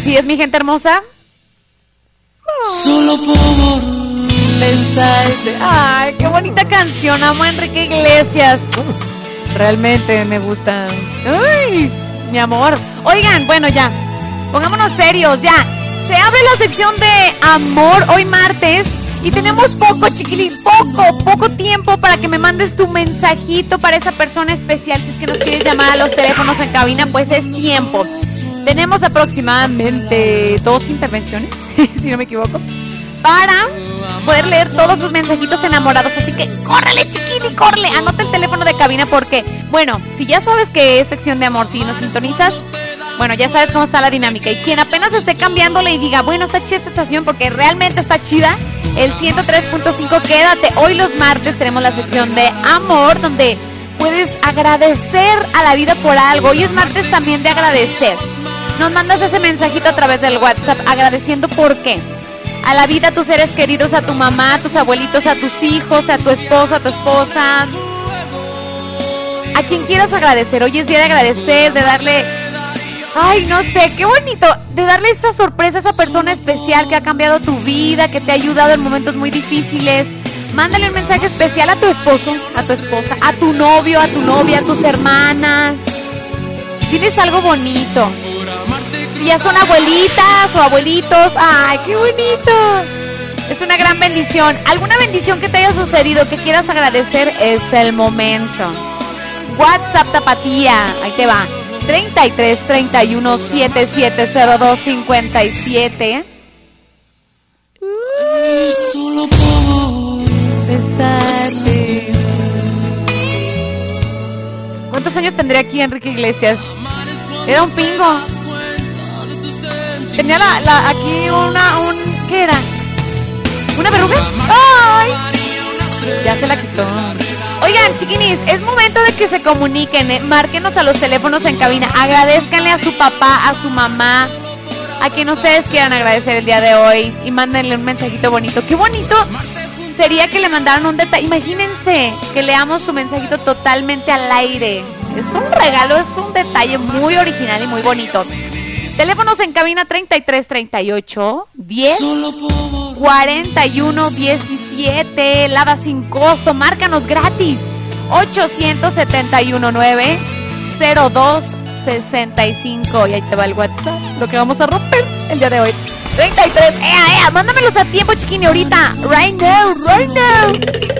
Así es, mi gente hermosa. Solo por Pensarte. Ay, qué bonita canción. Amo a Enrique Iglesias. Realmente me gusta. Ay, mi amor. Oigan, bueno, ya. Pongámonos serios, ya. Se abre la sección de amor hoy martes. Y tenemos poco, chiquilín, poco, poco tiempo para que me mandes tu mensajito para esa persona especial. Si es que nos quieres llamar a los teléfonos en cabina, pues es tiempo. Tenemos aproximadamente dos intervenciones, si no me equivoco, para poder leer todos sus mensajitos enamorados. Así que córrele, chiquini, córrele. Anota el teléfono de cabina porque, bueno, si ya sabes que es sección de amor, si nos sintonizas, bueno, ya sabes cómo está la dinámica. Y quien apenas esté cambiándole y diga, bueno, está chida esta estación porque realmente está chida, el 103.5, quédate. Hoy los martes tenemos la sección de amor donde puedes agradecer a la vida por algo. Hoy es martes también de agradecer. Nos mandas ese mensajito a través del WhatsApp agradeciendo por qué. A la vida, a tus seres queridos, a tu mamá, a tus abuelitos, a tus hijos, a tu esposo, a tu esposa. A quien quieras agradecer. Hoy es día de agradecer, de darle Ay, no sé, qué bonito. De darle esa sorpresa a esa persona especial que ha cambiado tu vida, que te ha ayudado en momentos muy difíciles. Mándale un mensaje especial a tu esposo, a tu esposa, a tu novio, a tu novia, a tus hermanas. Diles algo bonito. Si ya son abuelitas o abuelitos, ay, qué bonito. Es una gran bendición. ¿Alguna bendición que te haya sucedido que quieras agradecer? Es el momento. WhatsApp Tapatía, ahí te va. 33 31 7702 57. Solo ¿Cuántos años tendría aquí Enrique Iglesias? Era un pingo. Tenía la- aquí una, un, ¿qué era? ¿Una verruga? ¡Ay! Ya se la quitó. Oigan, chiquinis, es momento de que se comuniquen, ¿eh? márquenos a los teléfonos en cabina, agradezcanle a su papá, a su mamá, a quien ustedes quieran agradecer el día de hoy y mándenle un mensajito bonito. Qué bonito sería que le mandaran un detalle. Imagínense que leamos su mensajito totalmente al aire. Es un regalo, es un detalle muy original y muy bonito. Teléfonos en cabina 33 38 10 41 17. Lava sin costo. Márcanos gratis. 871 9 02 65. Y ahí te va el WhatsApp. Lo que vamos a romper el día de hoy. 33. ¡Ea, ea! Mándamelo a tiempo, chiquini, ahorita. Right now, right now.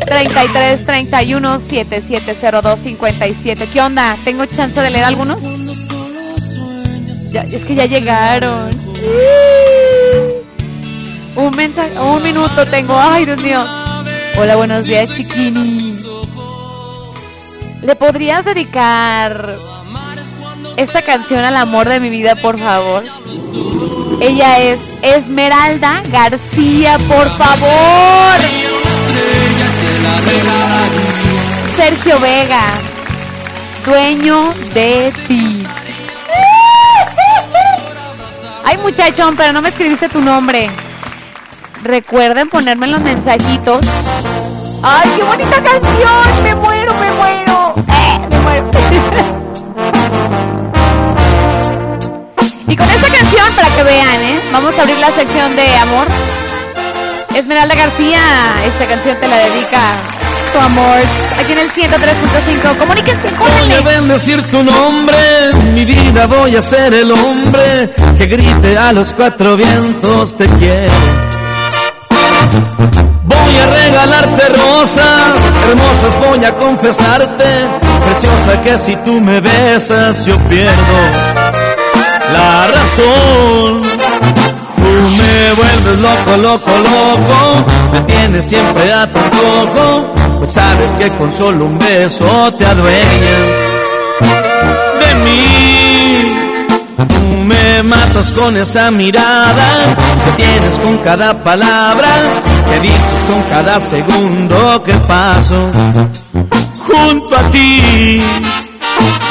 33 31 7702 57. ¿Qué onda? ¿Tengo chance de leer algunos? Ya, es que ya llegaron. Un mensaje, un minuto tengo. Ay, Dios mío. Hola, buenos días, chiquini. ¿Le podrías dedicar esta canción al amor de mi vida, por favor? Ella es Esmeralda García, por favor. Sergio Vega, dueño de ti. Ay, muchachón, pero no me escribiste tu nombre. Recuerden ponerme los mensajitos. ¡Ay, qué bonita canción! ¡Me muero, me muero! ¡Eh, me muero! para que vean, ¿eh? Vamos a abrir la sección de amor. Esmeralda García, esta canción te la dedica tu amor. Aquí en el 103.5. Comuníquense con Voy a bendecir tu nombre, mi vida voy a ser el hombre que grite a los cuatro vientos te quiero. Voy a regalarte rosas, hermosas voy a confesarte, preciosa que si tú me besas yo pierdo la razón. Tú me vuelves loco, loco, loco, me tienes siempre a tu antojo, pues sabes que con solo un beso te adueñas de mí. Tú me matas con esa mirada que tienes con cada palabra, que dices con cada segundo que paso junto a ti.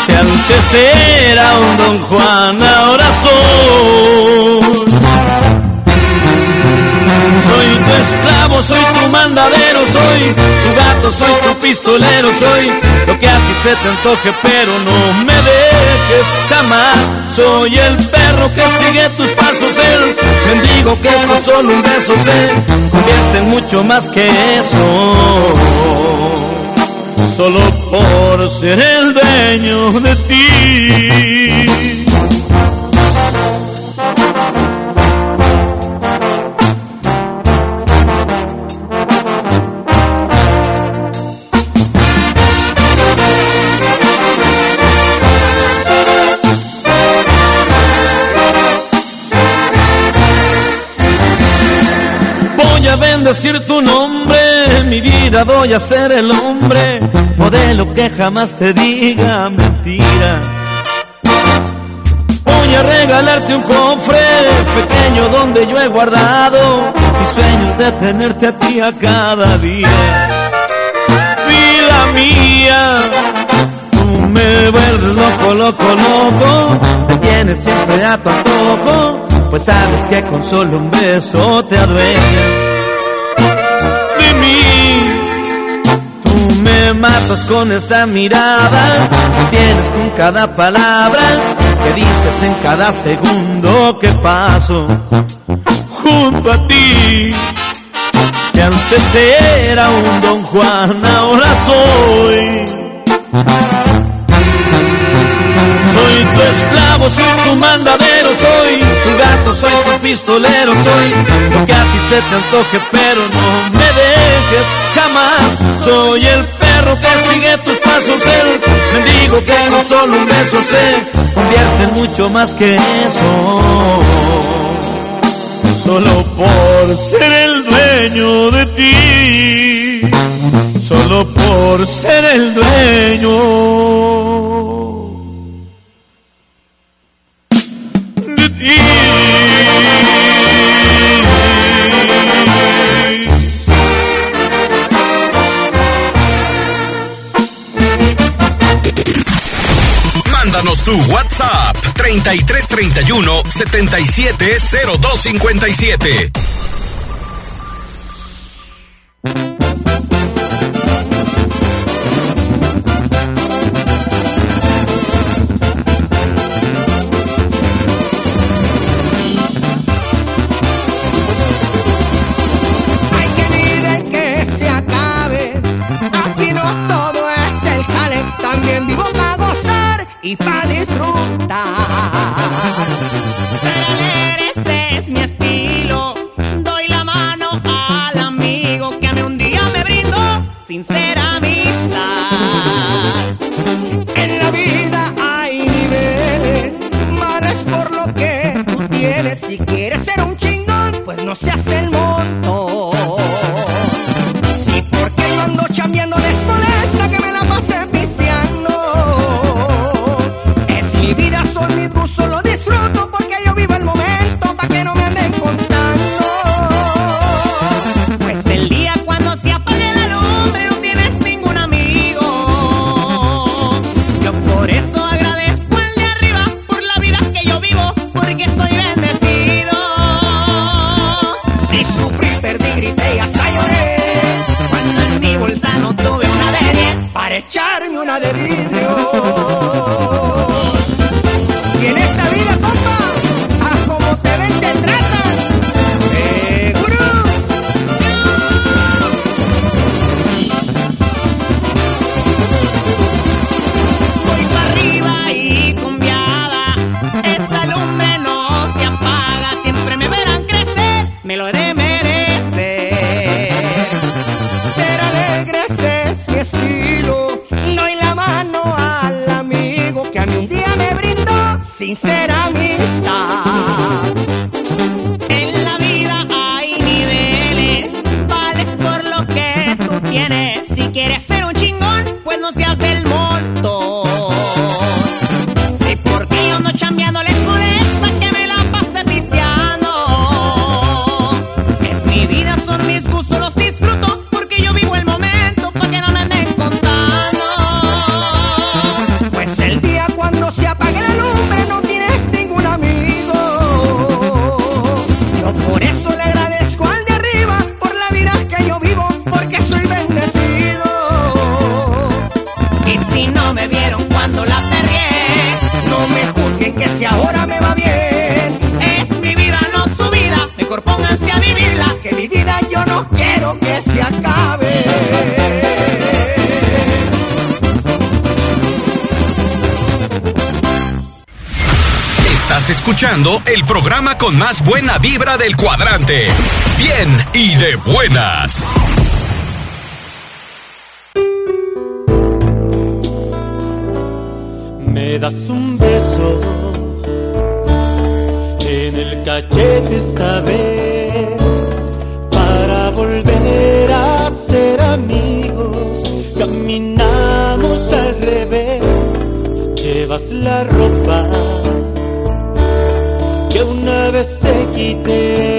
Si antes era un don Juan, ahora soy. Soy tu esclavo, soy tu mandadero, soy tu gato, soy tu pistolero, soy lo que a ti se te antoje, pero no me dejes jamás. Soy el perro que sigue tus pasos, el mendigo que con solo un beso se convierte en mucho más que eso solo por ser el dueño de ti. Voy a bendecir tu vida voy a ser el hombre, modelo que jamás te diga mentira. Voy a regalarte un cofre pequeño donde yo he guardado mis sueños de tenerte a ti a cada día. Vida mía, tú me vuelves loco, loco, loco, me tienes siempre a tu antojo, pues sabes que con solo un beso te adueñas matas con esa mirada que tienes con cada palabra que dices en cada segundo que paso junto a ti. Si antes era un don Juan, ahora soy. Soy tu esclavo, soy tu mandadero, soy tu gato, soy tu pistolero, soy lo que a ti se te antoje, pero no me dejes jamás. Soy el perro que sigue tus pasos, el mendigo que con solo un beso se convierte mucho más que eso. Solo por ser el dueño de ti, solo por ser el dueño. Mándanos tu WhatsApp 3331 770257. Y para disfrutar. Ese es mi estilo. Doy la mano al amigo que a mí un día me brindó sincera amistad. En la vida hay niveles, manes por lo que tú tienes. Si quieres ser un chingón, pues no seas Escuchando el programa con más buena vibra del cuadrante. Bien y de buenas. Me das un beso en el cachete esta vez para volver a ser amigos. Caminamos al revés, llevas la vez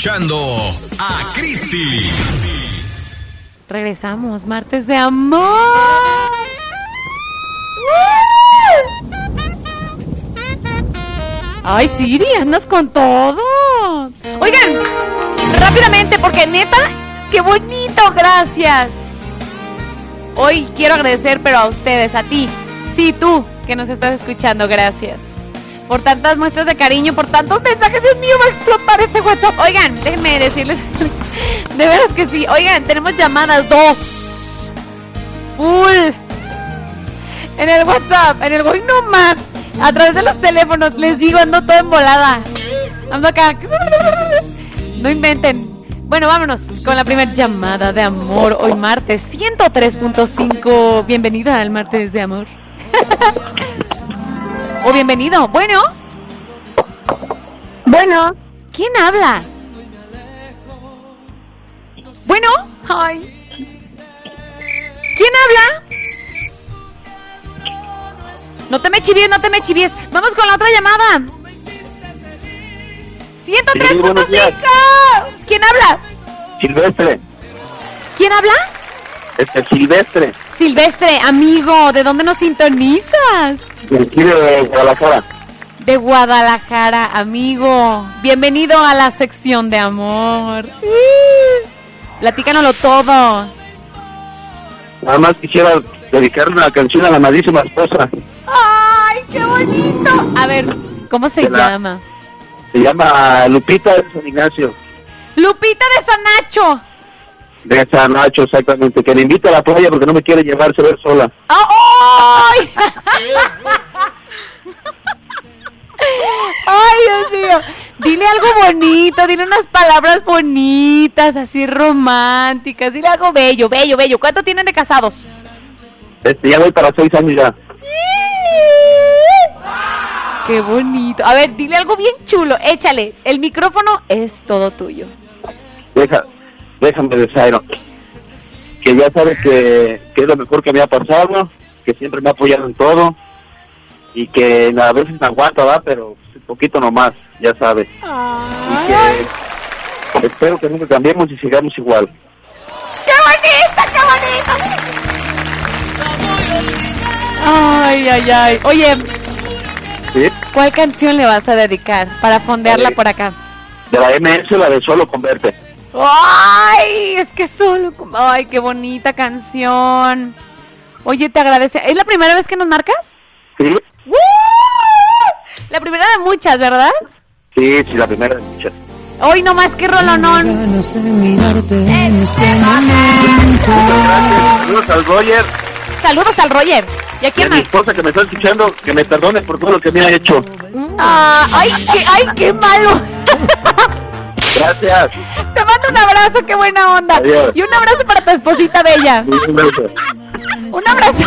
escuchando a Cristi. Regresamos, martes de amor. Ay, Siri, andas con todo. Oigan, rápidamente, porque neta, qué bonito, gracias. Hoy quiero agradecer, pero a ustedes, a ti, sí, tú, que nos estás escuchando, gracias. Por tantas muestras de cariño, por tantos mensajes, Dios mío, va a explotar este WhatsApp. Oigan, déjenme decirles, de veras que sí. Oigan, tenemos llamadas dos. Full. En el WhatsApp, en el hoy no más. A través de los teléfonos, les digo, ando toda embolada. Ando acá. No inventen. Bueno, vámonos con la primera llamada de amor. Hoy martes 103.5. Bienvenida al martes de amor. o bienvenido. Bueno. Bueno. ¿Quién habla? Bueno. Ay. ¿Quién habla? No te me chivies, no te me chivies. Vamos con la otra llamada. 103.5. ¿Quién habla? Silvestre. ¿Quién habla? Este Silvestre, Silvestre, amigo, ¿de dónde nos sintonizas? de aquí de Guadalajara. De Guadalajara, amigo. Bienvenido a la sección de amor. Uh, Platícanoslo todo. Nada más quisiera dedicarle una canción a la amadísima esposa. ¡Ay, qué bonito! A ver, ¿cómo se la- llama? Se llama Lupita de San Ignacio. Lupita de San Nacho. De San Nacho, exactamente. Que le invita a la playa porque no me quiere llevarse a ver sola. ¡Ay! ¡Ay, Dios mío! Dile algo bonito, dile unas palabras bonitas, así románticas. Dile algo bello, bello, bello. ¿Cuánto tienen de casados? Este, ya voy para seis años ya. ¡Qué bonito! A ver, dile algo bien chulo. Échale. El micrófono es todo tuyo. Deja, déjame decir que ya sabes que, que es lo mejor que me ha pasado, que siempre me ha apoyado en todo y que a veces me aguanta, ¿va? Pero un poquito nomás, ya sabes. Y que espero que nunca cambiemos y sigamos igual. ¡Qué bonita, qué bonita! Ay, ay, ay. Oye, ¿Sí? ¿cuál canción le vas a dedicar para fondearla por acá? De la MS, la de Solo Converte. ¡Ay! Es que solo. como- ¡Ay, qué bonita canción! Oye, te agradece. ¿Es la primera vez que nos marcas? ¿Sí? ¡Woo! La primera de muchas, ¿verdad? Sí, sí, la primera de muchas. Hoy nomás que rolonón. Eh, en este. Saludos al Roger Saludos al Roger. ¿Y a y a quién mi esposa que me está escuchando, que me perdone por todo lo que me ha hecho. Ah, ¡Ay, qué, ay, qué malo! Gracias. Te mando un abrazo, qué buena onda. Adiós. Y un abrazo para tu esposita bella. Un abrazo.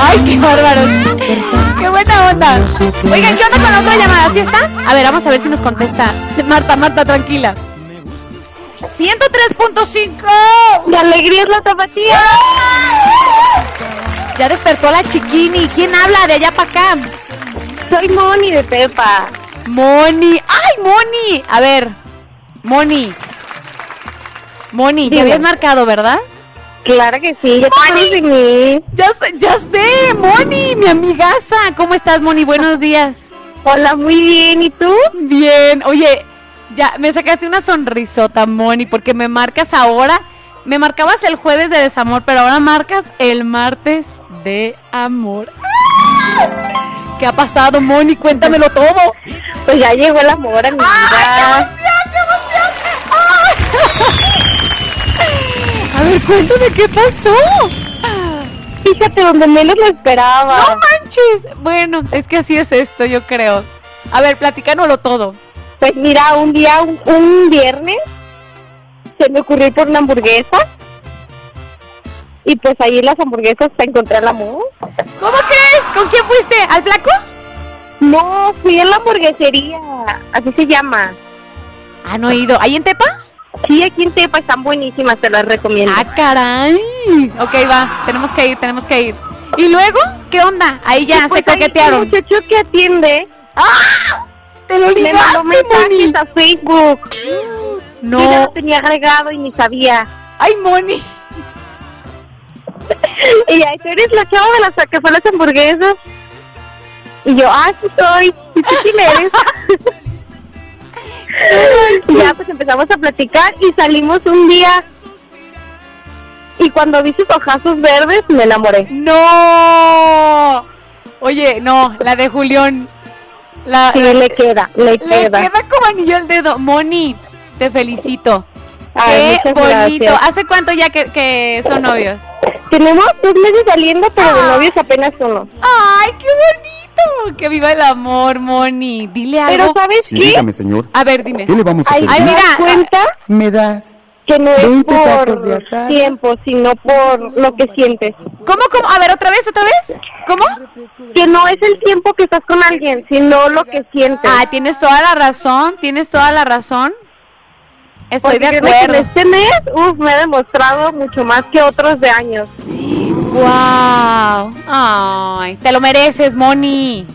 Ay, qué bárbaro. Qué buena onda. Oigan, ¿qué onda con la otra llamada? ¿Sí está? A ver, vamos a ver si nos contesta. Marta, Marta, tranquila. 103.5. ¡La alegría es la tapatía! Ya despertó la chiquini. ¿Quién habla de allá para acá? Soy Moni de Pepa. Moni. ¡Ay, Moni! A ver, Moni. Moni, te habías marcado, ¿verdad? Claro que sí, ya te mí. Ya sé, ya sé, Moni, mi amigaza. ¿Cómo estás, Moni? Buenos días. Hola, muy bien. ¿Y tú? Bien. Oye, ya me sacaste una sonrisota, Moni, porque me marcas ahora. Me marcabas el jueves de desamor, pero ahora marcas el martes de amor. ¡Ah! ¿Qué ha pasado, Moni? Cuéntamelo todo. Pues ya llegó el amor a mi vida. A ver, cuéntame qué pasó. Fíjate donde menos lo esperaba. No manches. Bueno, es que así es esto, yo creo. A ver, platícanoslo todo. Pues mira, un día, un, un viernes, se me ocurrió ir por una hamburguesa. Y pues ahí las hamburguesas encontré el amor. ¿Cómo crees? ¿Con quién fuiste? ¿Al flaco? No, fui en la hamburguesería. Así se llama. ¿Han Ah, oído? ¿Ahí en Tepa? Sí, aquí en Tepa están buenísimas, te las recomiendo. Ah, caray. Ok, va. Tenemos que ir, tenemos que ir. ¿Y luego? ¿Qué onda? Ahí ya pues se coquetearon. El muchacho que atiende ¡Ah! ¡Te lo me ligaste, mandó mensajes Moni! a Facebook. No. Yo ya lo tenía agregado y ni sabía. ¡Ay, Moni! Y ahí tú eres la chava de las que fue las hamburguesas. Y yo, ah, sí soy. ¿Y tú quién eres? y ya pues empezamos a platicar y salimos un día. Y cuando vi sus ojazos verdes, me enamoré. ¡No! Oye, no, la de Julián. La, Sí, la- le queda, le le queda. queda como anillo al dedo. Moni, te felicito. Ay, Qué bonito. gracias. ¿Hace cuánto ya que, que son novios? Tenemos dos meses saliendo, pero de novios apenas uno. ¡Ay, qué bonito! Que viva el amor, Moni. Dile algo. Pero ¿sabes Sí, qué? dígame, señor. A ver, dime. ¿Qué le vamos a? Ay, me mira. cuenta ¿Me das? que no es 20 tacos de por tiempo, sino por lo que sientes. ¿Cómo, cómo? A ver, otra vez, otra vez. ¿Cómo? Que no es el tiempo que estás con alguien, sino lo que sientes. Ah, tienes toda la razón, tienes toda la razón. Estoy Porque de acuerdo. en este mes, uf, me he demostrado mucho más que otros de años. Wow. Ay, te lo mereces, Moni.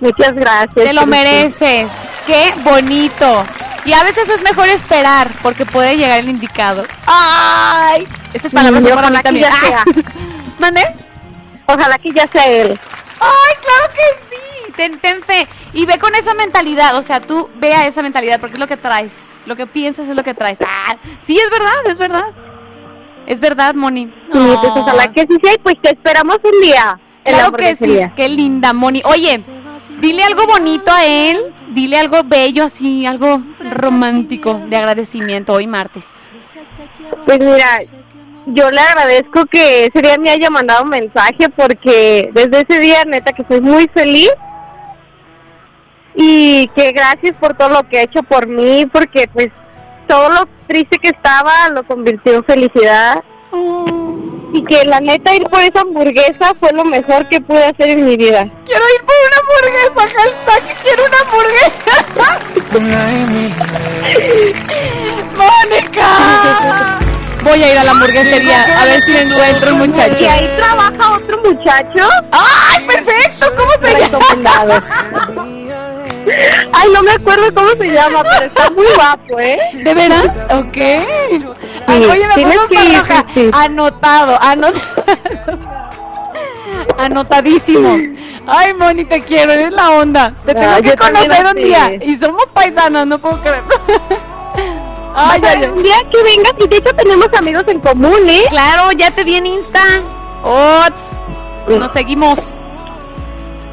Muchas gracias. Te lo mereces. Qué bonito. Y a veces es mejor esperar porque puede llegar el indicado. ¡Ay! Esas palabras son para mí también. ¿Mande? Ojalá que ya sea él. ¡Ay, claro que sí! Ten, ten fe. Y ve con esa mentalidad. O sea, tú ve a esa mentalidad porque es lo que traes. Lo que piensas es lo que traes. Ah, sí, es verdad, es verdad. Es verdad, Moni. Sí, pues ojalá que sí sea y pues te esperamos un día. Claro que sí, qué linda, Moni. Oye, dile algo bonito a él, dile algo bello así, algo romántico de agradecimiento hoy martes. Pues mira, yo le agradezco que ese día me haya mandado un mensaje porque desde ese día neta que soy muy feliz y que gracias por todo lo que ha hecho por mí porque pues todo lo triste que estaba lo convirtió en felicidad y que la neta ir por esa hamburguesa fue lo mejor que pude hacer en mi vida. Quiero ir por una hamburguesa, hashtag quiero una hamburguesa. ¡Mónica! Voy a ir a la hamburguesería a ver si me encuentro un muchacho. Y ahí trabaja otro muchacho. ¡Ay, perfecto! ¿Cómo se llama? Ay, no me acuerdo cómo se llama, pero está muy guapo, ¿eh? ¿De veras? Ok. Ay, oye, me pongo roja. Anotado, anotado. Anotadísimo. Ay, Moni, te quiero, eres la onda. Te tengo que conocer un día. Y somos paisanos, no puedo creer. Ay, ay, ay. Un día que vengas y de hecho tenemos amigos en común, ¿eh? Claro, ya te vi en Insta. Ots. Nos seguimos.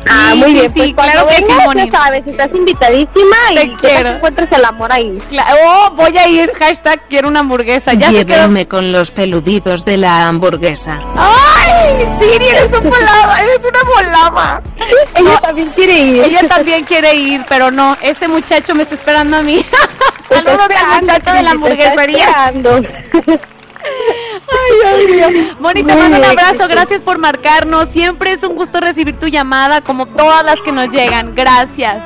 Ah, muy sí, bien, sí, pues claro que sí, Moni. ya sabes, estás invitadísima Te y que quiero. encuentres el amor ahí. Cla- oh, voy a ir. Hashtag quiero una hamburguesa. Ya se quedó. Llévame con los peluditos de la hamburguesa. ¡Ay! Siri, eres un volado, eres una volada. Ella también quiere ir. Ella también quiere ir, pero no, ese muchacho me está esperando a mí. Saludos al muchacho de la hamburguesería. Ay, Dios. Moni, te Muy mando un abrazo, gracias por marcarnos. Siempre es un gusto recibir tu llamada, como todas las que nos llegan. Gracias.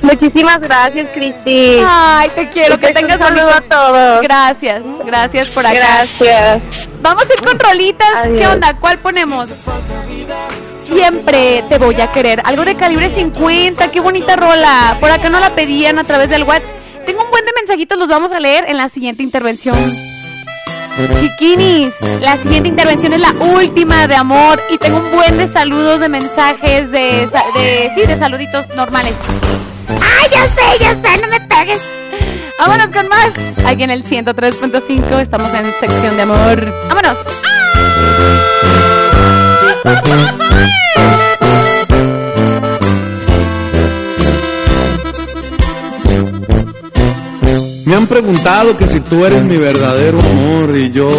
Muchísimas gracias, Cristi. Ay, te quiero, que Pues un tengas saludo bonito- a todos. Gracias, gracias por acá. Gracias. Vamos a ir con rolitas. ¿Qué onda? ¿Cuál ponemos? Siempre te voy a querer. Algo de calibre 50. Qué bonita rola. Por acá no la pedían a través del WhatsApp. Tengo un buen de mensajitos, los vamos a leer en la siguiente intervención. Chiquinis, la siguiente intervención es la última de amor y tengo un buen de saludos, de mensajes, de, sí, de saluditos normales. ¡Ay, ya sé, ya sé! ¡No me pegues! Vámonos con más. Aquí en el 103.5 estamos en sección de amor. ¡Vámonos! Me han preguntado que si tú eres mi verdadero amor y yo,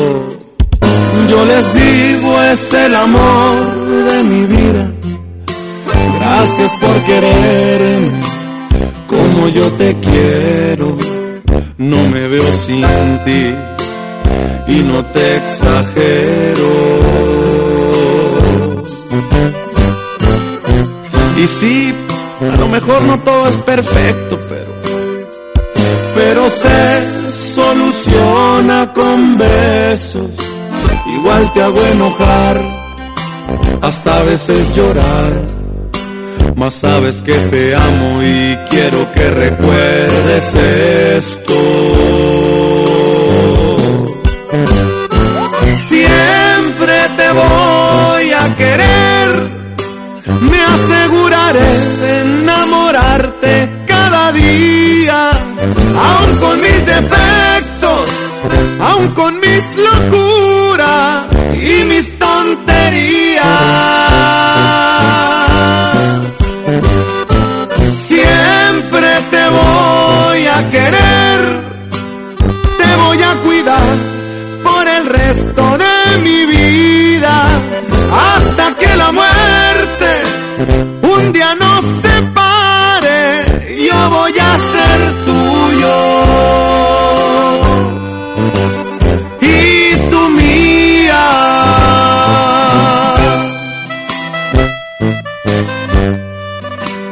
yo les digo es el amor de mi vida. Gracias por quererme como yo te quiero. No me veo sin ti y no te exagero. Y sí, a lo mejor no todo es perfecto, pero pero se soluciona con besos. Igual te hago enojar, hasta a veces llorar. Mas sabes que te amo y quiero que recuerdes esto. Siempre te voy a querer, me aseguraré de enamorarte cada día, aun con mis defectos, aun con mis locuras y mis tonterías. Siempre te voy a querer, te voy a cuidar por el resto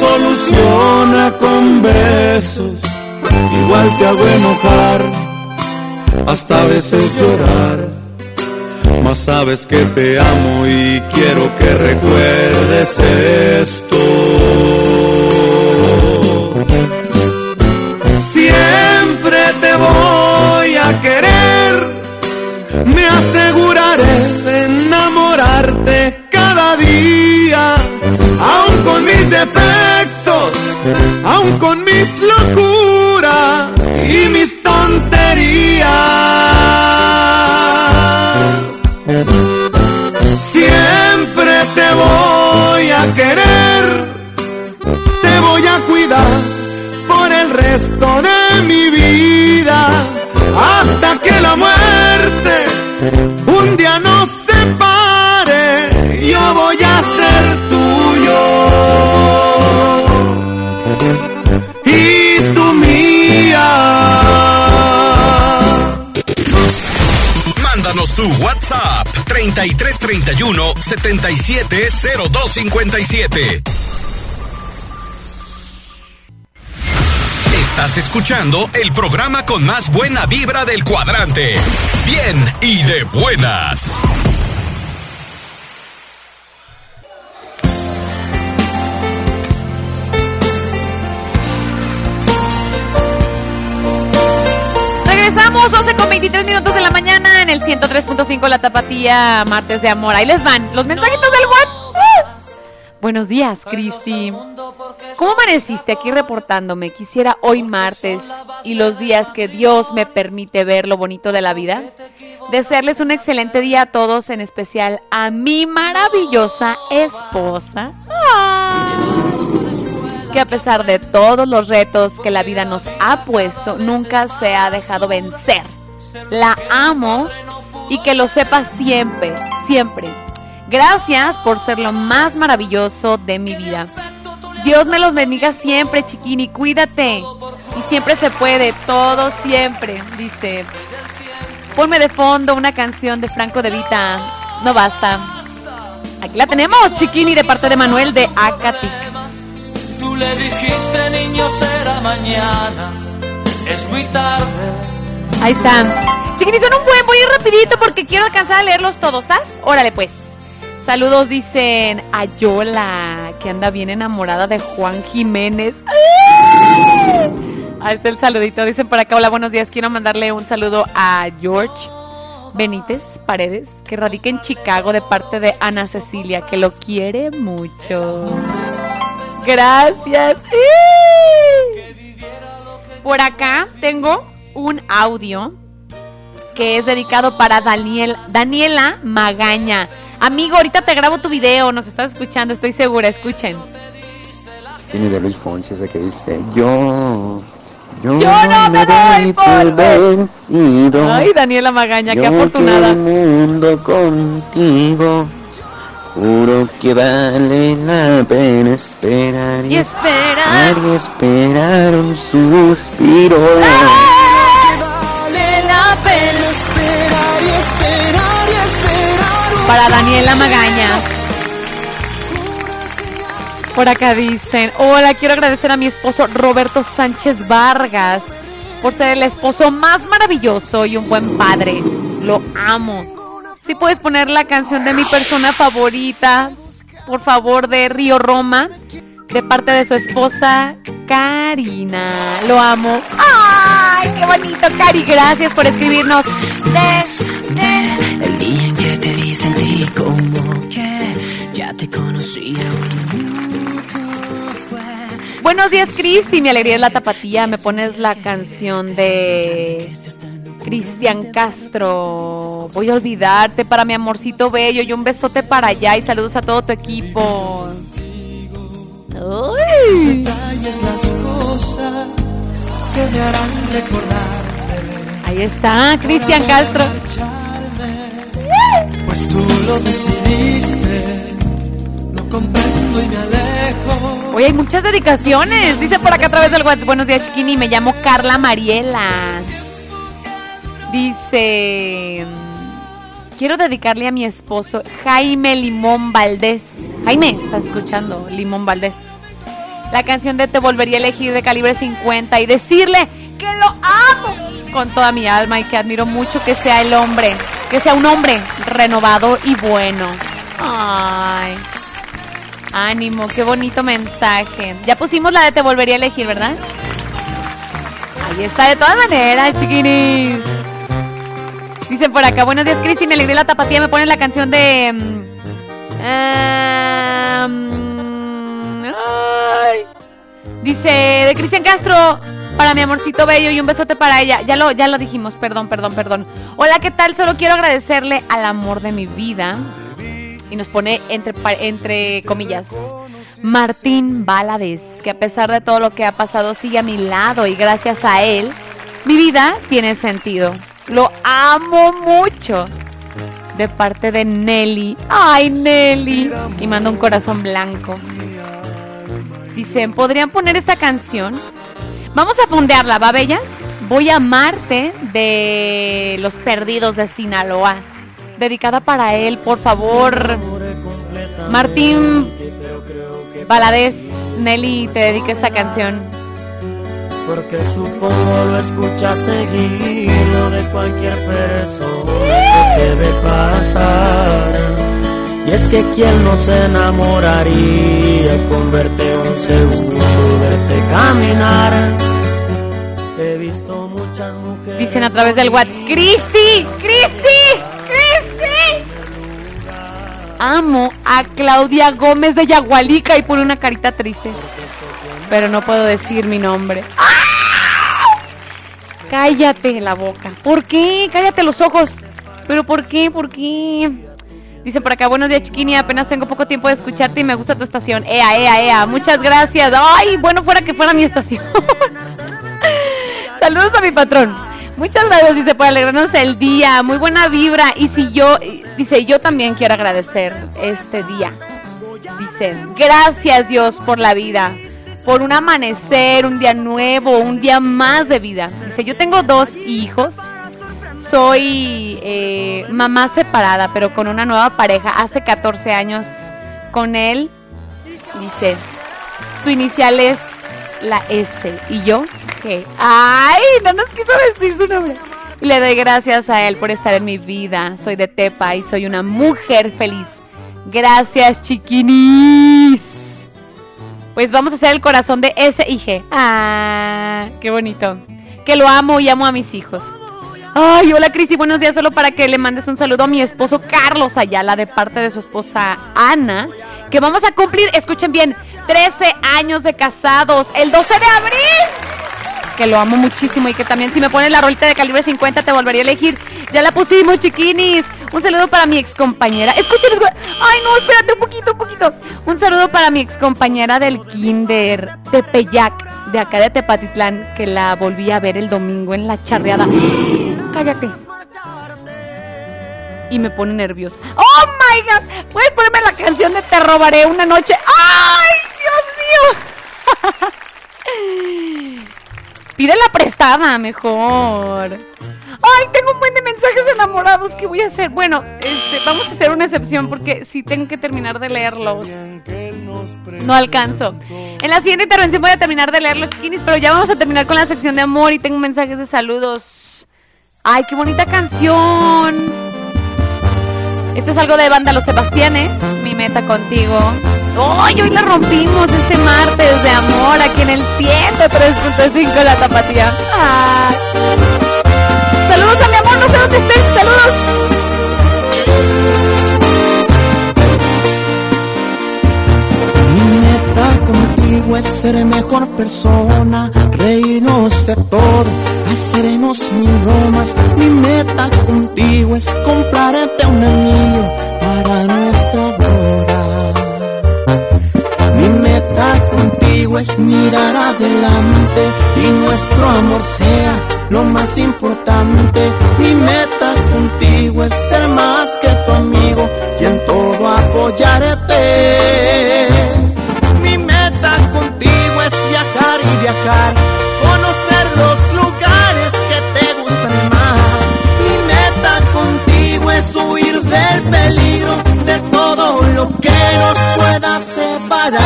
soluciona con besos. Igual te hago enojar, hasta a veces llorar. Mas sabes que te amo y quiero que recuerdes esto. Con mis defectos, aun con mis locuras y mis tonterías. Siempre te voy a querer, te voy a cuidar por el resto de mi vida, hasta que la muerte 3331 770257. Estás escuchando el programa con más buena vibra del cuadrante. Bien y de buenas. Regresamos 11 con 23 minutos de la mañana en el 103.5 La Tapatía, martes de amor. Ahí les van los mensajitos del WhatsApp. ¡Ah! Buenos días, Cristi. ¿Cómo amaneciste aquí reportándome? Quisiera hoy martes y los días que Dios me permite ver lo bonito de la vida. Desearles un excelente día a todos, en especial a mi maravillosa esposa. Que a pesar de todos los retos que la vida nos ha puesto, nunca se ha dejado vencer. La amo y que lo sepa siempre, siempre. Gracias por ser lo más maravilloso de mi vida. Dios me los bendiga siempre, chiquini. Cuídate. Y siempre se puede, todo siempre. Dice, ponme de fondo una canción de Franco de Vita. No basta. Aquí la tenemos, chiquini, de parte de Manuel de Acatic. Tú le dijiste, niño, será mañana. Es muy tarde. Ahí están. Chiquini, son un buen, voy a ir rapidito porque quiero alcanzar a leerlos todos, ¿sabes? Órale pues. Saludos dicen a Yola, que anda bien enamorada de Juan Jiménez. Ahí está el saludito. Dicen por acá, hola, buenos días. Quiero mandarle un saludo a George Benítez Paredes, que radica en Chicago de parte de Ana Cecilia, que lo quiere mucho. Gracias. ¡Sí! Por acá tengo un audio que es dedicado para Daniel, Daniela Magaña. Amigo, ahorita te grabo tu video, nos estás escuchando, estoy segura, escuchen. Tiene de Luis Fonsi ese que dice, yo, yo, Yo no me doy por vencido. Ay, Daniela Magaña, qué afortunada. el mundo contigo. Juro que vale la pena esperar Y esperar. y esperar un suspiro. Vale Para Daniela Magaña. Por acá dicen, hola, quiero agradecer a mi esposo Roberto Sánchez Vargas por ser el esposo más maravilloso y un buen padre. Lo amo. Si puedes poner la canción de mi persona favorita, por favor, de Río Roma, de parte de su esposa Karina. Lo amo. ¡Ay, qué bonito, Cari! Gracias por escribirnos. De- El como que ya te conocía. Buenos días, Cristi. Mi alegría es la tapatía. Me pones la canción de Cristian Castro. Voy a olvidarte para mi amorcito bello. Y un besote para allá. Y saludos a todo tu equipo. Uy. Ahí está, Cristian Castro. Pues tú lo decidiste. No comprendo y me alejo. Hoy hay muchas dedicaciones. Dice por acá a través del WhatsApp. Buenos días, chiquini. Me llamo Carla Mariela. Dice. quiero dedicarle a mi esposo Jaime Limón Valdés. Jaime, estás escuchando, Limón Valdés. La canción de Te volvería a elegir de calibre 50 y decirle que lo amo con toda mi alma y que admiro mucho que sea el hombre, que sea un hombre renovado y bueno. Ay. Ánimo, qué bonito mensaje. Ya pusimos la de Te volvería a elegir, ¿verdad? Ahí está, de todas maneras, chiquinis. Dicen por acá, buenos días, Cristi, me alegré la tapatía, me ponen la canción de... mm, mm, ay. Dice, de Cristian Castro, para mi amorcito bello y un besote para ella. Ya lo, ya lo dijimos, perdón, perdón, perdón. Hola, ¿qué tal? Solo quiero agradecerle al amor de mi vida. Y nos pone entre, entre comillas. Martín Balades, que a pesar de todo lo que ha pasado sigue a mi lado y gracias a él, mi vida tiene sentido. Lo amo mucho. De parte de Nelly. Ay, Nelly. Y manda un corazón blanco. Dicen, ¿podrían poner esta canción? Vamos a fondearla, ¿va, Bella? Voy a amarte de Los Perdidos de Sinaloa. Dedicada para él, por favor. Martín Valadez, Nelly, te dedica esta canción. Porque supongo lo escuchas seguido de cualquier persona que debe pasar. Y es que quien no se enamoraría con verte un segundo, verte caminar. He visto muchas mujeres. Dicen a través del WhatsApp, ¡Cristi! ¡Cristi! ¡Cristi! Amo a Claudia Gómez de Yagualica y pone una carita triste. Pero no puedo decir mi nombre. ¡Ah! Cállate la boca. ¿Por qué? Cállate los ojos. ¿Pero por qué? ¿Por qué? Dice por acá, buenos días chiquini, apenas tengo poco tiempo de escucharte y me gusta tu estación. Ea, ea, ea, muchas gracias. Ay, bueno fuera que fuera mi estación. Saludos a mi patrón. Muchas gracias, dice, por alegrarnos el día. Muy buena vibra. Y si yo, dice, yo también quiero agradecer este día. Dice, gracias Dios por la vida, por un amanecer, un día nuevo, un día más de vida. Dice, yo tengo dos hijos. Soy eh, mamá separada, pero con una nueva pareja. Hace 14 años con él. Dice, su inicial es la S y yo G. Ay, no nos quiso decir su nombre. Le doy gracias a él por estar en mi vida. Soy de Tepa y soy una mujer feliz. Gracias, chiquinis. Pues vamos a hacer el corazón de S y G. Ah, qué bonito. Que lo amo y amo a mis hijos. Ay, hola Cristi, buenos días. Solo para que le mandes un saludo a mi esposo Carlos Ayala de parte de su esposa Ana. Que vamos a cumplir, escuchen bien, 13 años de casados el 12 de abril. Que lo amo muchísimo y que también si me pones la rolita de calibre 50 te volvería a elegir. Ya la pusimos, chiquinis. Un saludo para mi ex compañera. Escuchen, escu- ay no, espérate un poquito, un poquito. Un saludo para mi ex compañera del kinder de Peyac, de acá de Tepatitlán, que la volví a ver el domingo en la charreada. Cállate. Y me pone nerviosa. ¡Oh my god! ¿Puedes ponerme la canción de Te robaré una noche? ¡Ay, Dios mío! Pídela prestada mejor. Ay, tengo un buen de mensajes enamorados. ¿Qué voy a hacer? Bueno, este, vamos a hacer una excepción porque sí tengo que terminar de leerlos. No alcanzo. En la siguiente intervención voy a terminar de leer los chiquinis, pero ya vamos a terminar con la sección de amor y tengo mensajes de saludos. Ay, qué bonita canción. Esto es algo de banda Los Sebastianes, mi meta contigo. ¡Ay, hoy la rompimos este martes de amor aquí en el 103.5 La Tapatía! Saludos a mi amor, no sé dónde estén. Saludos. Contigo es ser mejor persona, reírnos de todo, hacernos mil bromas. Mi meta contigo es comprarte un anillo para nuestra boda. Mi meta contigo es mirar adelante y nuestro amor sea lo más importante. Mi meta contigo es ser más que tu amigo y en todo apoyarte. viajar, conocer los lugares que te gustan más. Mi meta contigo es huir del peligro de todo lo que nos pueda separar.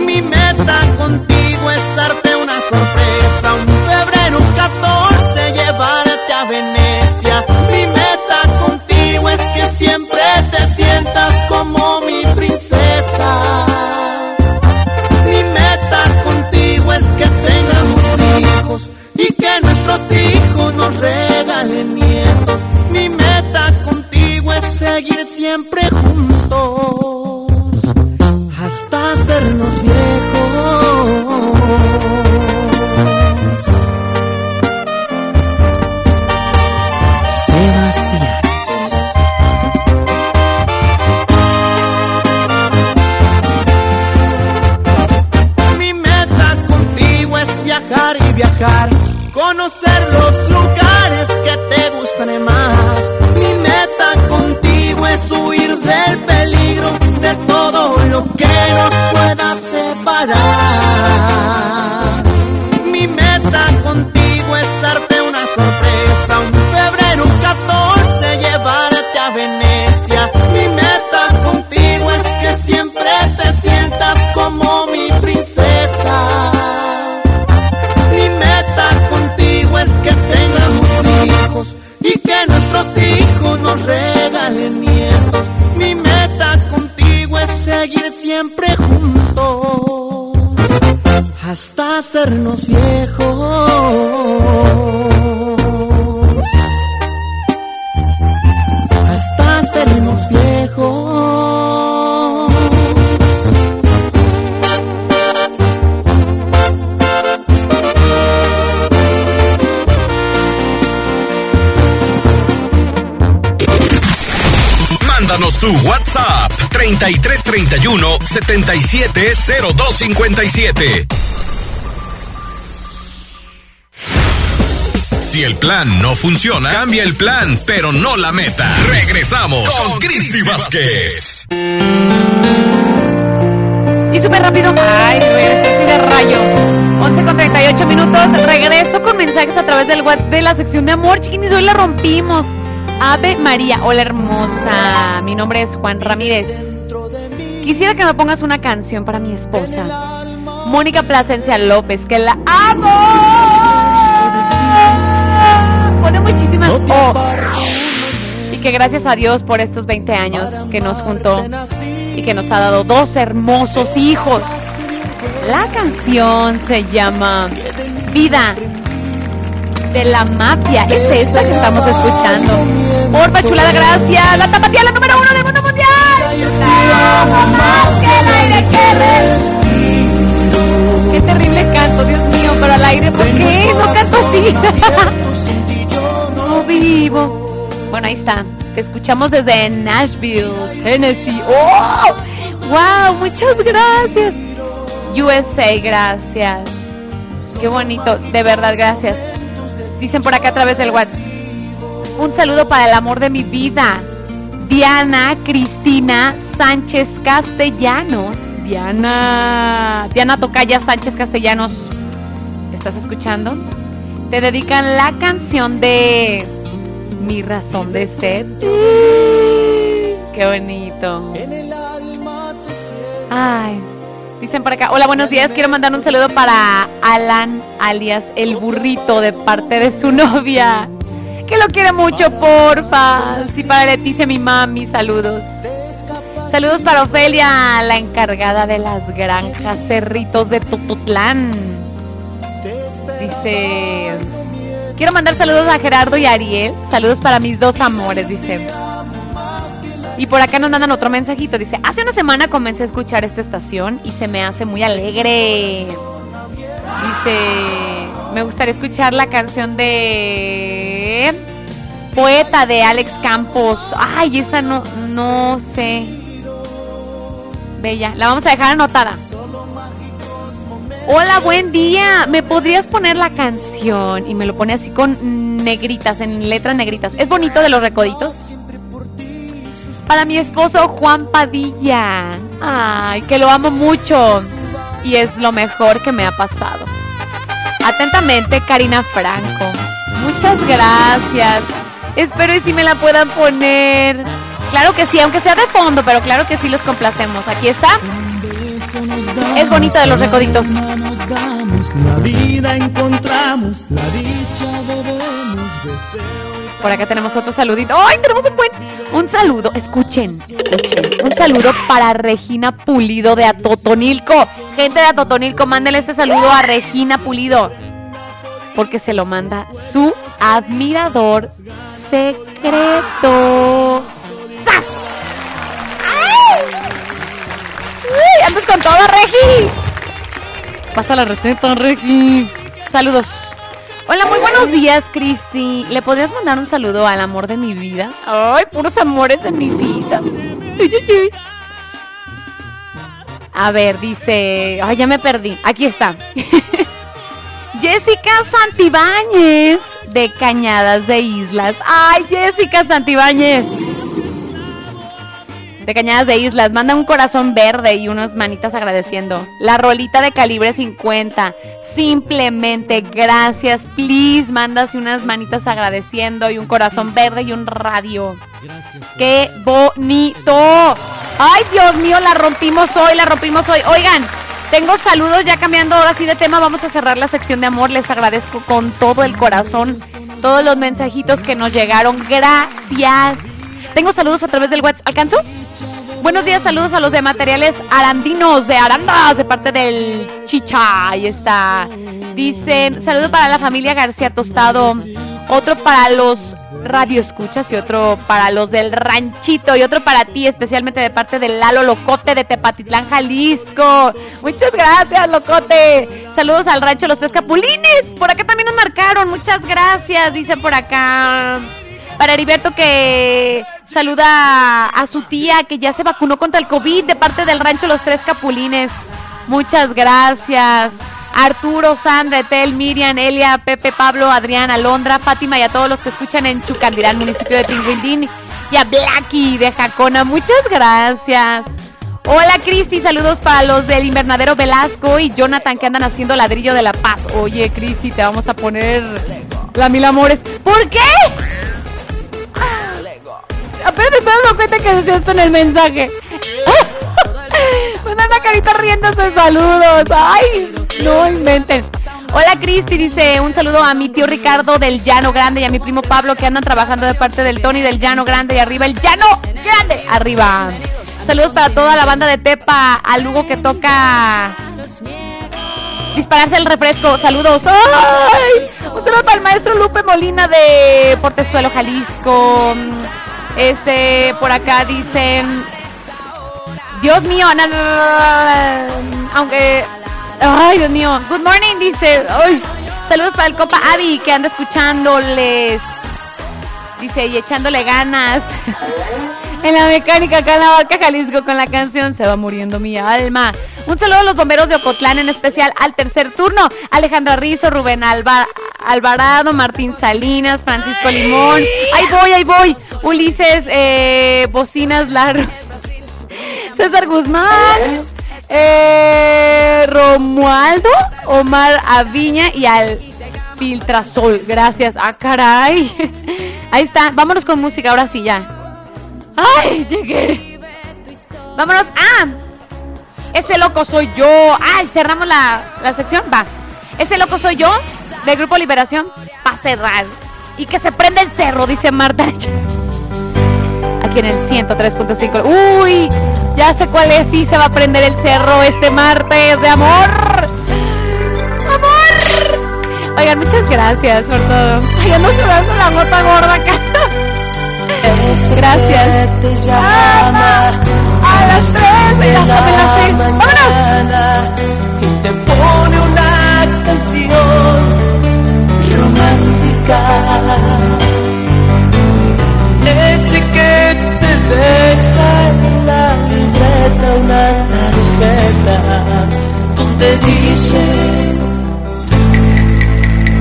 Mi meta contigo nos nietos. Mi meta contigo es seguir siempre juntos hasta hacernos viejos. Sebastián. 3331 770257. Si el plan no funciona, cambia el plan, pero no la meta. Regresamos con Cristi Vázquez. Y súper rápido. Ay, regresé así de rayo. 11 con 38 minutos. Regreso con mensajes a través del WhatsApp de la sección de amor. Chiquinis, hoy la rompimos. Ave María, hola hermosa. Mi nombre es Juan Ramírez. Quisiera que me pongas una canción para mi esposa. Mónica Plasencia López, que la amo. Pone muchísimas O. Y que gracias a Dios por estos 20 años que nos juntó y que nos ha dado dos hermosos hijos. La canción se llama Vida de la Mafia. Es esta que estamos escuchando. Porfa, chulada, gracias. La tapatía, la número uno del mundo amo más que el aire que respiro. Qué terrible canto, Dios mío, pero al aire, ¿por qué? No canto así. no vivo. Bueno, ahí está. Te escuchamos desde Nashville, Tennessee. ¡Oh! ¡Wow! Muchas gracias. USA, gracias. Qué bonito, de verdad, gracias. Dicen por acá a través del WhatsApp. Un saludo para el amor de mi vida. Diana Cristina Sánchez Castellanos. Diana. Diana Tocaya Sánchez Castellanos. ¿Estás escuchando? Te dedican la canción de Mi razón de ser. Qué bonito. Ay. Dicen por acá, hola, buenos días. Quiero mandar un saludo para Alan, alias el burrito, de parte de su novia. Que lo quiere mucho, porfa. Sí, para Leticia, mi mami, saludos. Saludos para Ofelia, la encargada de las granjas Cerritos de Tututlán. Dice, quiero mandar saludos a Gerardo y Ariel. Saludos para mis dos amores, dice. Y por acá nos mandan otro mensajito. Dice, hace una semana comencé a escuchar esta estación y se me hace muy alegre. Dice, me gustaría escuchar la canción de Poeta de Alex Campos. Ay, esa no, no sé. Bella, la vamos a dejar anotada. Hola, buen día. ¿Me podrías poner la canción? Y me lo pone así con negritas, en letras negritas. ¿Es bonito de los recoditos? Para mi esposo Juan Padilla. Ay, que lo amo mucho. Y es lo mejor que me ha pasado. Atentamente, Karina Franco. Muchas gracias. Espero y si me la puedan poner. Claro que sí, aunque sea de fondo, pero claro que sí los complacemos. Aquí está. Es bonito de los recoditos. Por acá tenemos otro saludito. ¡Ay, tenemos un buen! Un saludo, escuchen, escuchen. Un saludo para Regina Pulido de Atotonilco. Gente de Atotonilco, mándenle este saludo a Regina Pulido. Porque se lo manda su admirador secreto. ¡Sas! ¡Ay! ¡Uy! ¡Andas con todo, Regi! Pasa la receta, Regi. Saludos. Hola, muy buenos días, Cristi. ¿Le podrías mandar un saludo al amor de mi vida? Ay, puros amores de mi vida. A ver, dice. Ay, ya me perdí. Aquí está. Jessica Santibáñez de Cañadas de Islas. Ay, Jessica Santibáñez. De Cañadas de Islas. Manda un corazón verde y unas manitas agradeciendo. La rolita de calibre 50. Simplemente gracias. Please, mandas unas manitas agradeciendo y un corazón verde y un radio. ¡Qué bonito! ¡Ay, Dios mío! La rompimos hoy, la rompimos hoy. Oigan, tengo saludos ya cambiando ahora sí de tema. Vamos a cerrar la sección de amor. Les agradezco con todo el corazón todos los mensajitos que nos llegaron. Gracias. Tengo saludos a través del WhatsApp. ¿Alcanzó? Buenos días, saludos a los de materiales arandinos de Arandas de parte del Chicha. Ahí está. Dicen, saludo para la familia García Tostado. Otro para los radio escuchas y otro para los del ranchito y otro para ti, especialmente de parte del Lalo Locote de Tepatitlán, Jalisco. Muchas gracias, Locote. Saludos al rancho Los Tres Capulines. Por acá también nos marcaron. Muchas gracias, dice por acá. Para Heriberto que saluda a su tía que ya se vacunó contra el COVID de parte del rancho Los Tres Capulines. Muchas gracias. Arturo, Sandra, Etel, Miriam, Elia, Pepe, Pablo, Adrián, Alondra, Fátima y a todos los que escuchan en Chucandirán, municipio de Tinguindín. Y a Blacky de Jacona, muchas gracias. Hola Cristi, saludos para los del invernadero Velasco y Jonathan que andan haciendo ladrillo de la paz. Oye Cristi, te vamos a poner la mil amores. ¿Por qué? Apenas me estaba dando cuenta que decía esto en el mensaje. Anda carita riéndose, saludos. Ay, no inventen. Hola Cristi, dice un saludo a mi tío Ricardo del Llano Grande y a mi primo Pablo que andan trabajando de parte del Tony del Llano Grande y arriba el Llano Grande, arriba. Saludos para toda la banda de Tepa, a Lugo que toca dispararse el refresco. Saludos. ¡Ay! Un saludo para el maestro Lupe Molina de Portezuelo, Jalisco. Este, por acá dicen. Dios mío, no, aunque. Ay, Dios mío. Good morning, dice. Ay, saludos para el Copa Adi que anda escuchándoles. Dice, y echándole ganas. en la mecánica acá en la barca Jalisco con la canción Se va muriendo mi alma. Un saludo a los bomberos de Ocotlán, en especial al tercer turno. Alejandra Rizo, Rubén Alvarado, Martín Salinas, Francisco Limón. Ahí voy, ahí voy. Ulises, eh, Bocinas Largo. César Guzmán. Eh, Romualdo, Omar Aviña y al Filtrasol. Gracias. Ah, caray. Ahí está. Vámonos con música, ahora sí ya. ¡Ay, llegué! Vámonos. ¡Ah! Ese loco soy yo. ¡Ay! Cerramos la, la sección. Va. Ese loco soy yo. De Grupo Liberación. Para cerrar. Y que se prenda el cerro, dice Marta. Aquí en el 103.5. ¡Uy! Ya sé cuál es. Sí, se va a prender el cerro este martes de amor. ¡Amor! Oigan, muchas gracias por todo. Ay, ando sudando la gota gorda acá. Gracias. A las 3 de la mañana ¡Vámonos! Y te pone una canción romántica. Ese que te deja una tarjeta donde dice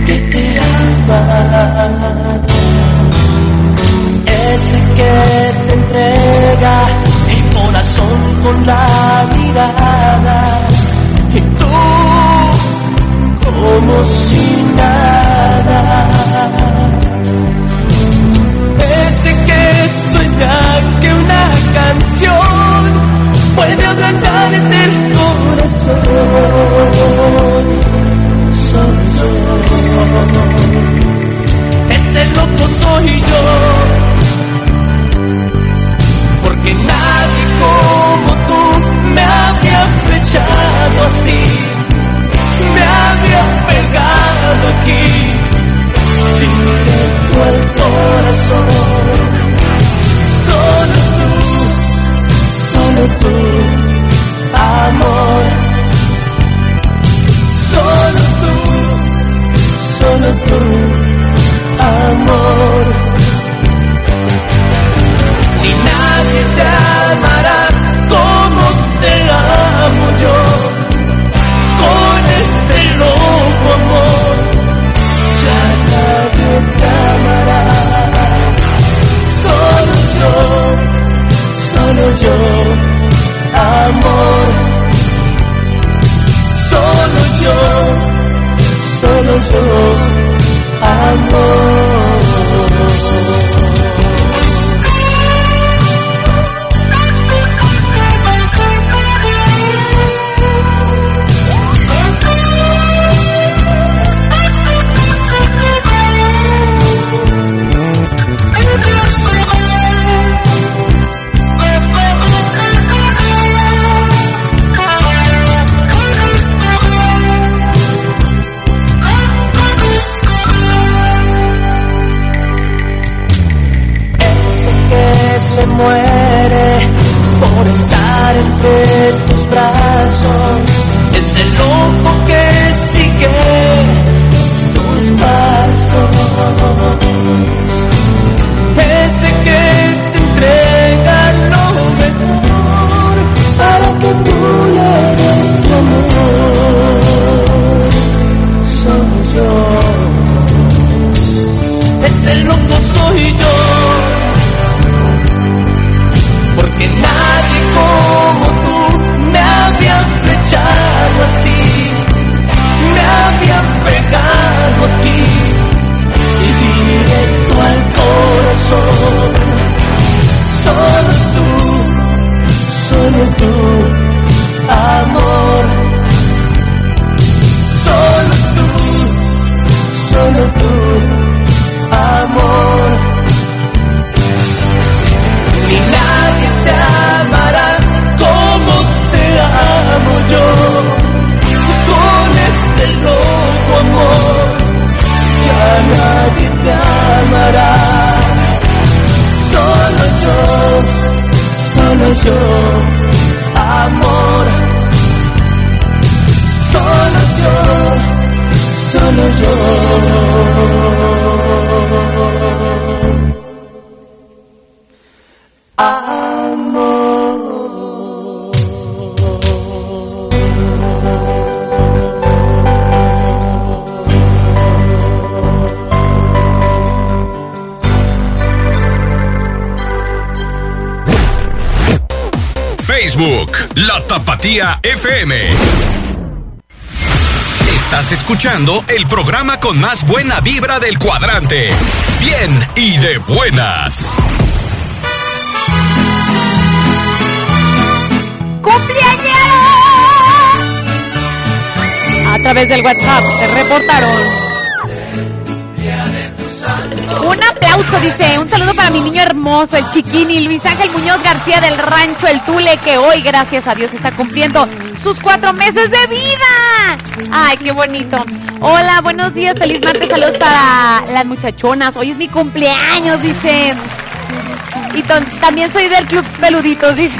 que te ama. Ese que te entrega el corazón con la mirada y tú como si nada. Ese que sueña que una puede aplanarte el corazón. Soy yo, ese loco soy yo, porque nadie como tú me había flechado así, me había pegado aquí, directo al corazón. Solo tú, amor. Solo tú, solo tú, amor. Ni nadie te amará amor. Solo yo, solo yo, amor. Se muere por estar entre tus brazos. Es el loco que sigue tus pasos. Solo tú, solo tú, amor. Solo tú, solo tú, amor. Yo, amor. Solo yo, solo yo. La Tapatía FM. Estás escuchando el programa con más buena vibra del cuadrante. Bien y de buenas. A través del WhatsApp se reportaron. Un aplauso, dice. Un saludo para mi niño hermoso, el chiquini, Luis Ángel Muñoz García del Rancho El Tule, que hoy, gracias a Dios, está cumpliendo sus cuatro meses de vida. Ay, qué bonito. Hola, buenos días, feliz martes, saludos para las muchachonas. Hoy es mi cumpleaños, dice. Y también soy del Club Peluditos, dice.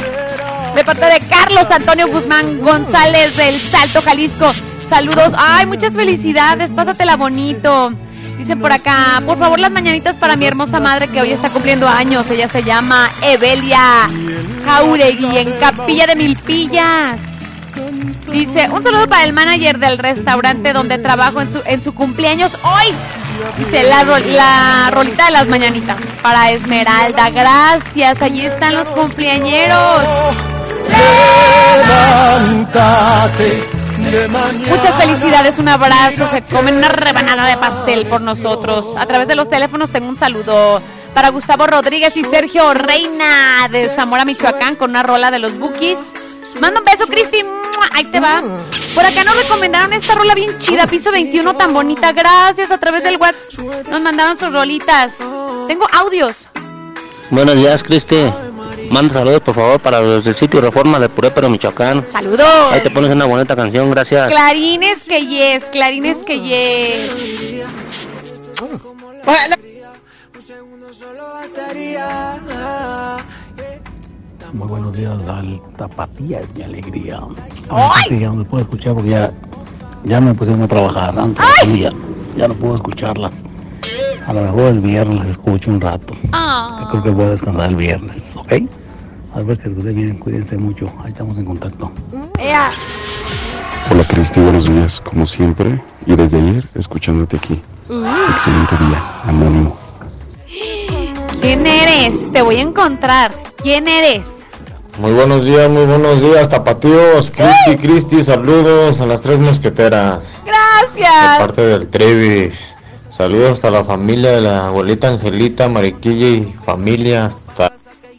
De parte de Carlos Antonio Guzmán González del Salto, Jalisco. Saludos. Ay, muchas felicidades. Pásatela bonito. Dicen por acá, por favor, las mañanitas para mi hermosa madre que hoy está cumpliendo años. Ella se llama Evelia Jauregui en Capilla de Milpillas. Dice, un saludo para el manager del restaurante donde trabajo en su, en su cumpleaños hoy. Dice la, la rolita de las mañanitas para Esmeralda. Gracias, allí están los cumpleañeros. Muchas felicidades, un abrazo, se comen una rebanada de pastel por nosotros. A través de los teléfonos tengo un saludo para Gustavo Rodríguez y Sergio Reina de Zamora, Michoacán, con una rola de los Bookies. Manda un beso, Cristi. Ahí te va. Por acá nos recomendaron esta rola bien chida, piso 21, tan bonita. Gracias a través del WhatsApp. Nos mandaron sus rolitas. Tengo audios. Buenos días, Cristi. Manda saludos, por favor, para los del sitio Reforma de Purépero, Michoacán. Saludos. Ahí te pones una bonita canción, gracias. Clarines que yes, clarines que yes. Muy buenos días, al Tapatía es mi alegría. ¡Ay! Sí, ya no me puedo escuchar porque ya, ya me pusieron a trabajar antes del día. Ya no puedo escucharlas. A lo mejor el viernes escucho un rato. Ah. Yo creo que voy a descansar el viernes, ¿ok? A ver que escuchen bien, cuídense mucho. Ahí estamos en contacto. Ea. Hola Cristi, buenos días, como siempre, y desde ayer escuchándote aquí. Excelente día, anónimo. ¿Quién eres? Te voy a encontrar. ¿Quién eres? Muy buenos días, muy buenos días, tapatíos. Cristi, Cristi, saludos a las tres mosqueteras. De Gracias. parte del Trevis. Saludos hasta la familia de la abuelita Angelita, Mariquilla y familia. Hasta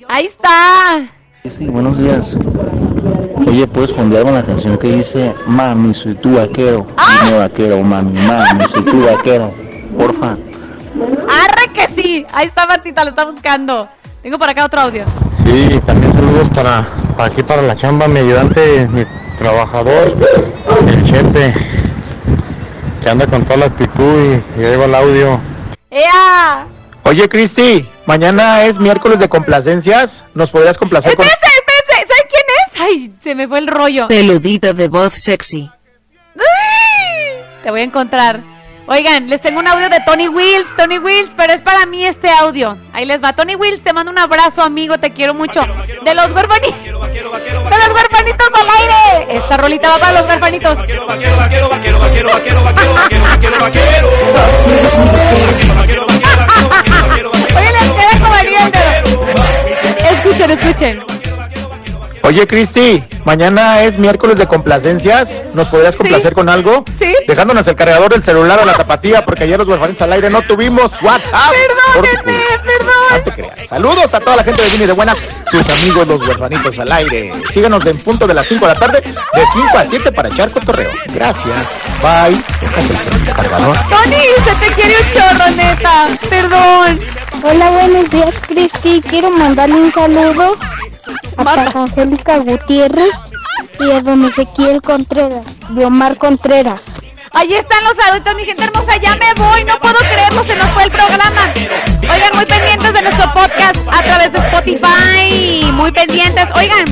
Ahí está. Sí, buenos días. Oye, ¿puedes fondearme la canción que dice Mami, soy tu vaquero? Dime vaquero, mami, mami, soy tu vaquero. Porfa. Arre que sí. Ahí está Martita, lo está buscando. Tengo por acá otro audio. Sí, también saludos para, para aquí, para la chamba, mi ayudante, mi trabajador, el Chepe, que anda con toda la actitud y, y ahí va el audio. ¡Ea! Oye, Cristi, mañana es miércoles de complacencias. ¿Nos podrías complacer con... Espérense, espérense. ¿Saben quién es? Ay, se me fue el rollo. Peludito de voz sexy. Te voy a encontrar. Oigan, les tengo un audio de Tony Wills, Tony Wills, pero es para mí este audio. Ahí les va. Tony Wills, te mando un abrazo, amigo, te quiero mucho. De los huerfanitos. De los huerfanitos al aire. Esta rolita va para los huerfanitos. Oye, les queda como. Escuchen, escuchen. Oye, Cristi, mañana es miércoles de complacencias. ¿Nos podrías complacer con algo? Sí. Dejándonos el cargador del celular a la zapatilla porque ayer los huerfanitos al aire no tuvimos WhatsApp. Perdónenme, perdón. No te creas. Saludos a toda la gente de Vini de Buenas, tus amigos los huerfanitos al aire. Síganos en punto de las 5 de la tarde, de 5 a 7 para echar cotorreo. Gracias. Bye. Dejas el cargador. Tony, se te quiere un chorro, neta. Perdón. Hola, buenos días, Cristi. Quiero mandarle un saludo a Paja Angélica Gutiérrez y a don Ezequiel Contreras, de Omar Contreras. Ahí están los adultos, mi gente hermosa. Ya me voy, no puedo creerlo, se nos fue el programa. Oigan, muy pendientes de nuestro podcast a través de Spotify. Muy pendientes. Oigan,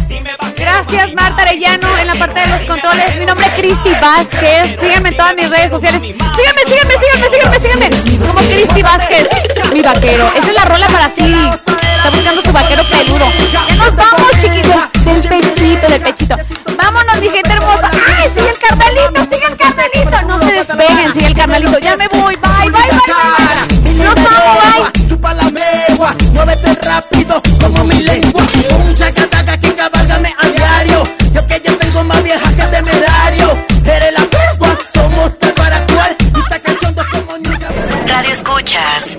gracias Marta Arellano en la parte de los controles. Mi nombre es Cristi Vázquez. Síganme en todas mis redes sociales. Síganme, síganme, síganme, síganme, síganme. Como Cristi Vázquez, mi vaquero. Esa es la rola para Siri. Está buscando su vaquero peludo. Ya nos vamos, chiquitos. Del pechito, del pechito. Vámonos, mi gente hermosa. ¡Ay, sigue el carnalito, sigue el carnalito! No se despeguen, sigue el carnalito. Ya me voy. Bye, bye, bye, bye. Nos vamos, bye. Chupa la megua, muévete rápido como mi lengua. Un chacataca que cabálgame a diario. Yo que ya tengo más vieja que temerario. Eres la megua, somos tal para cual. Y está cachondo como nunca. Radio Escuchas,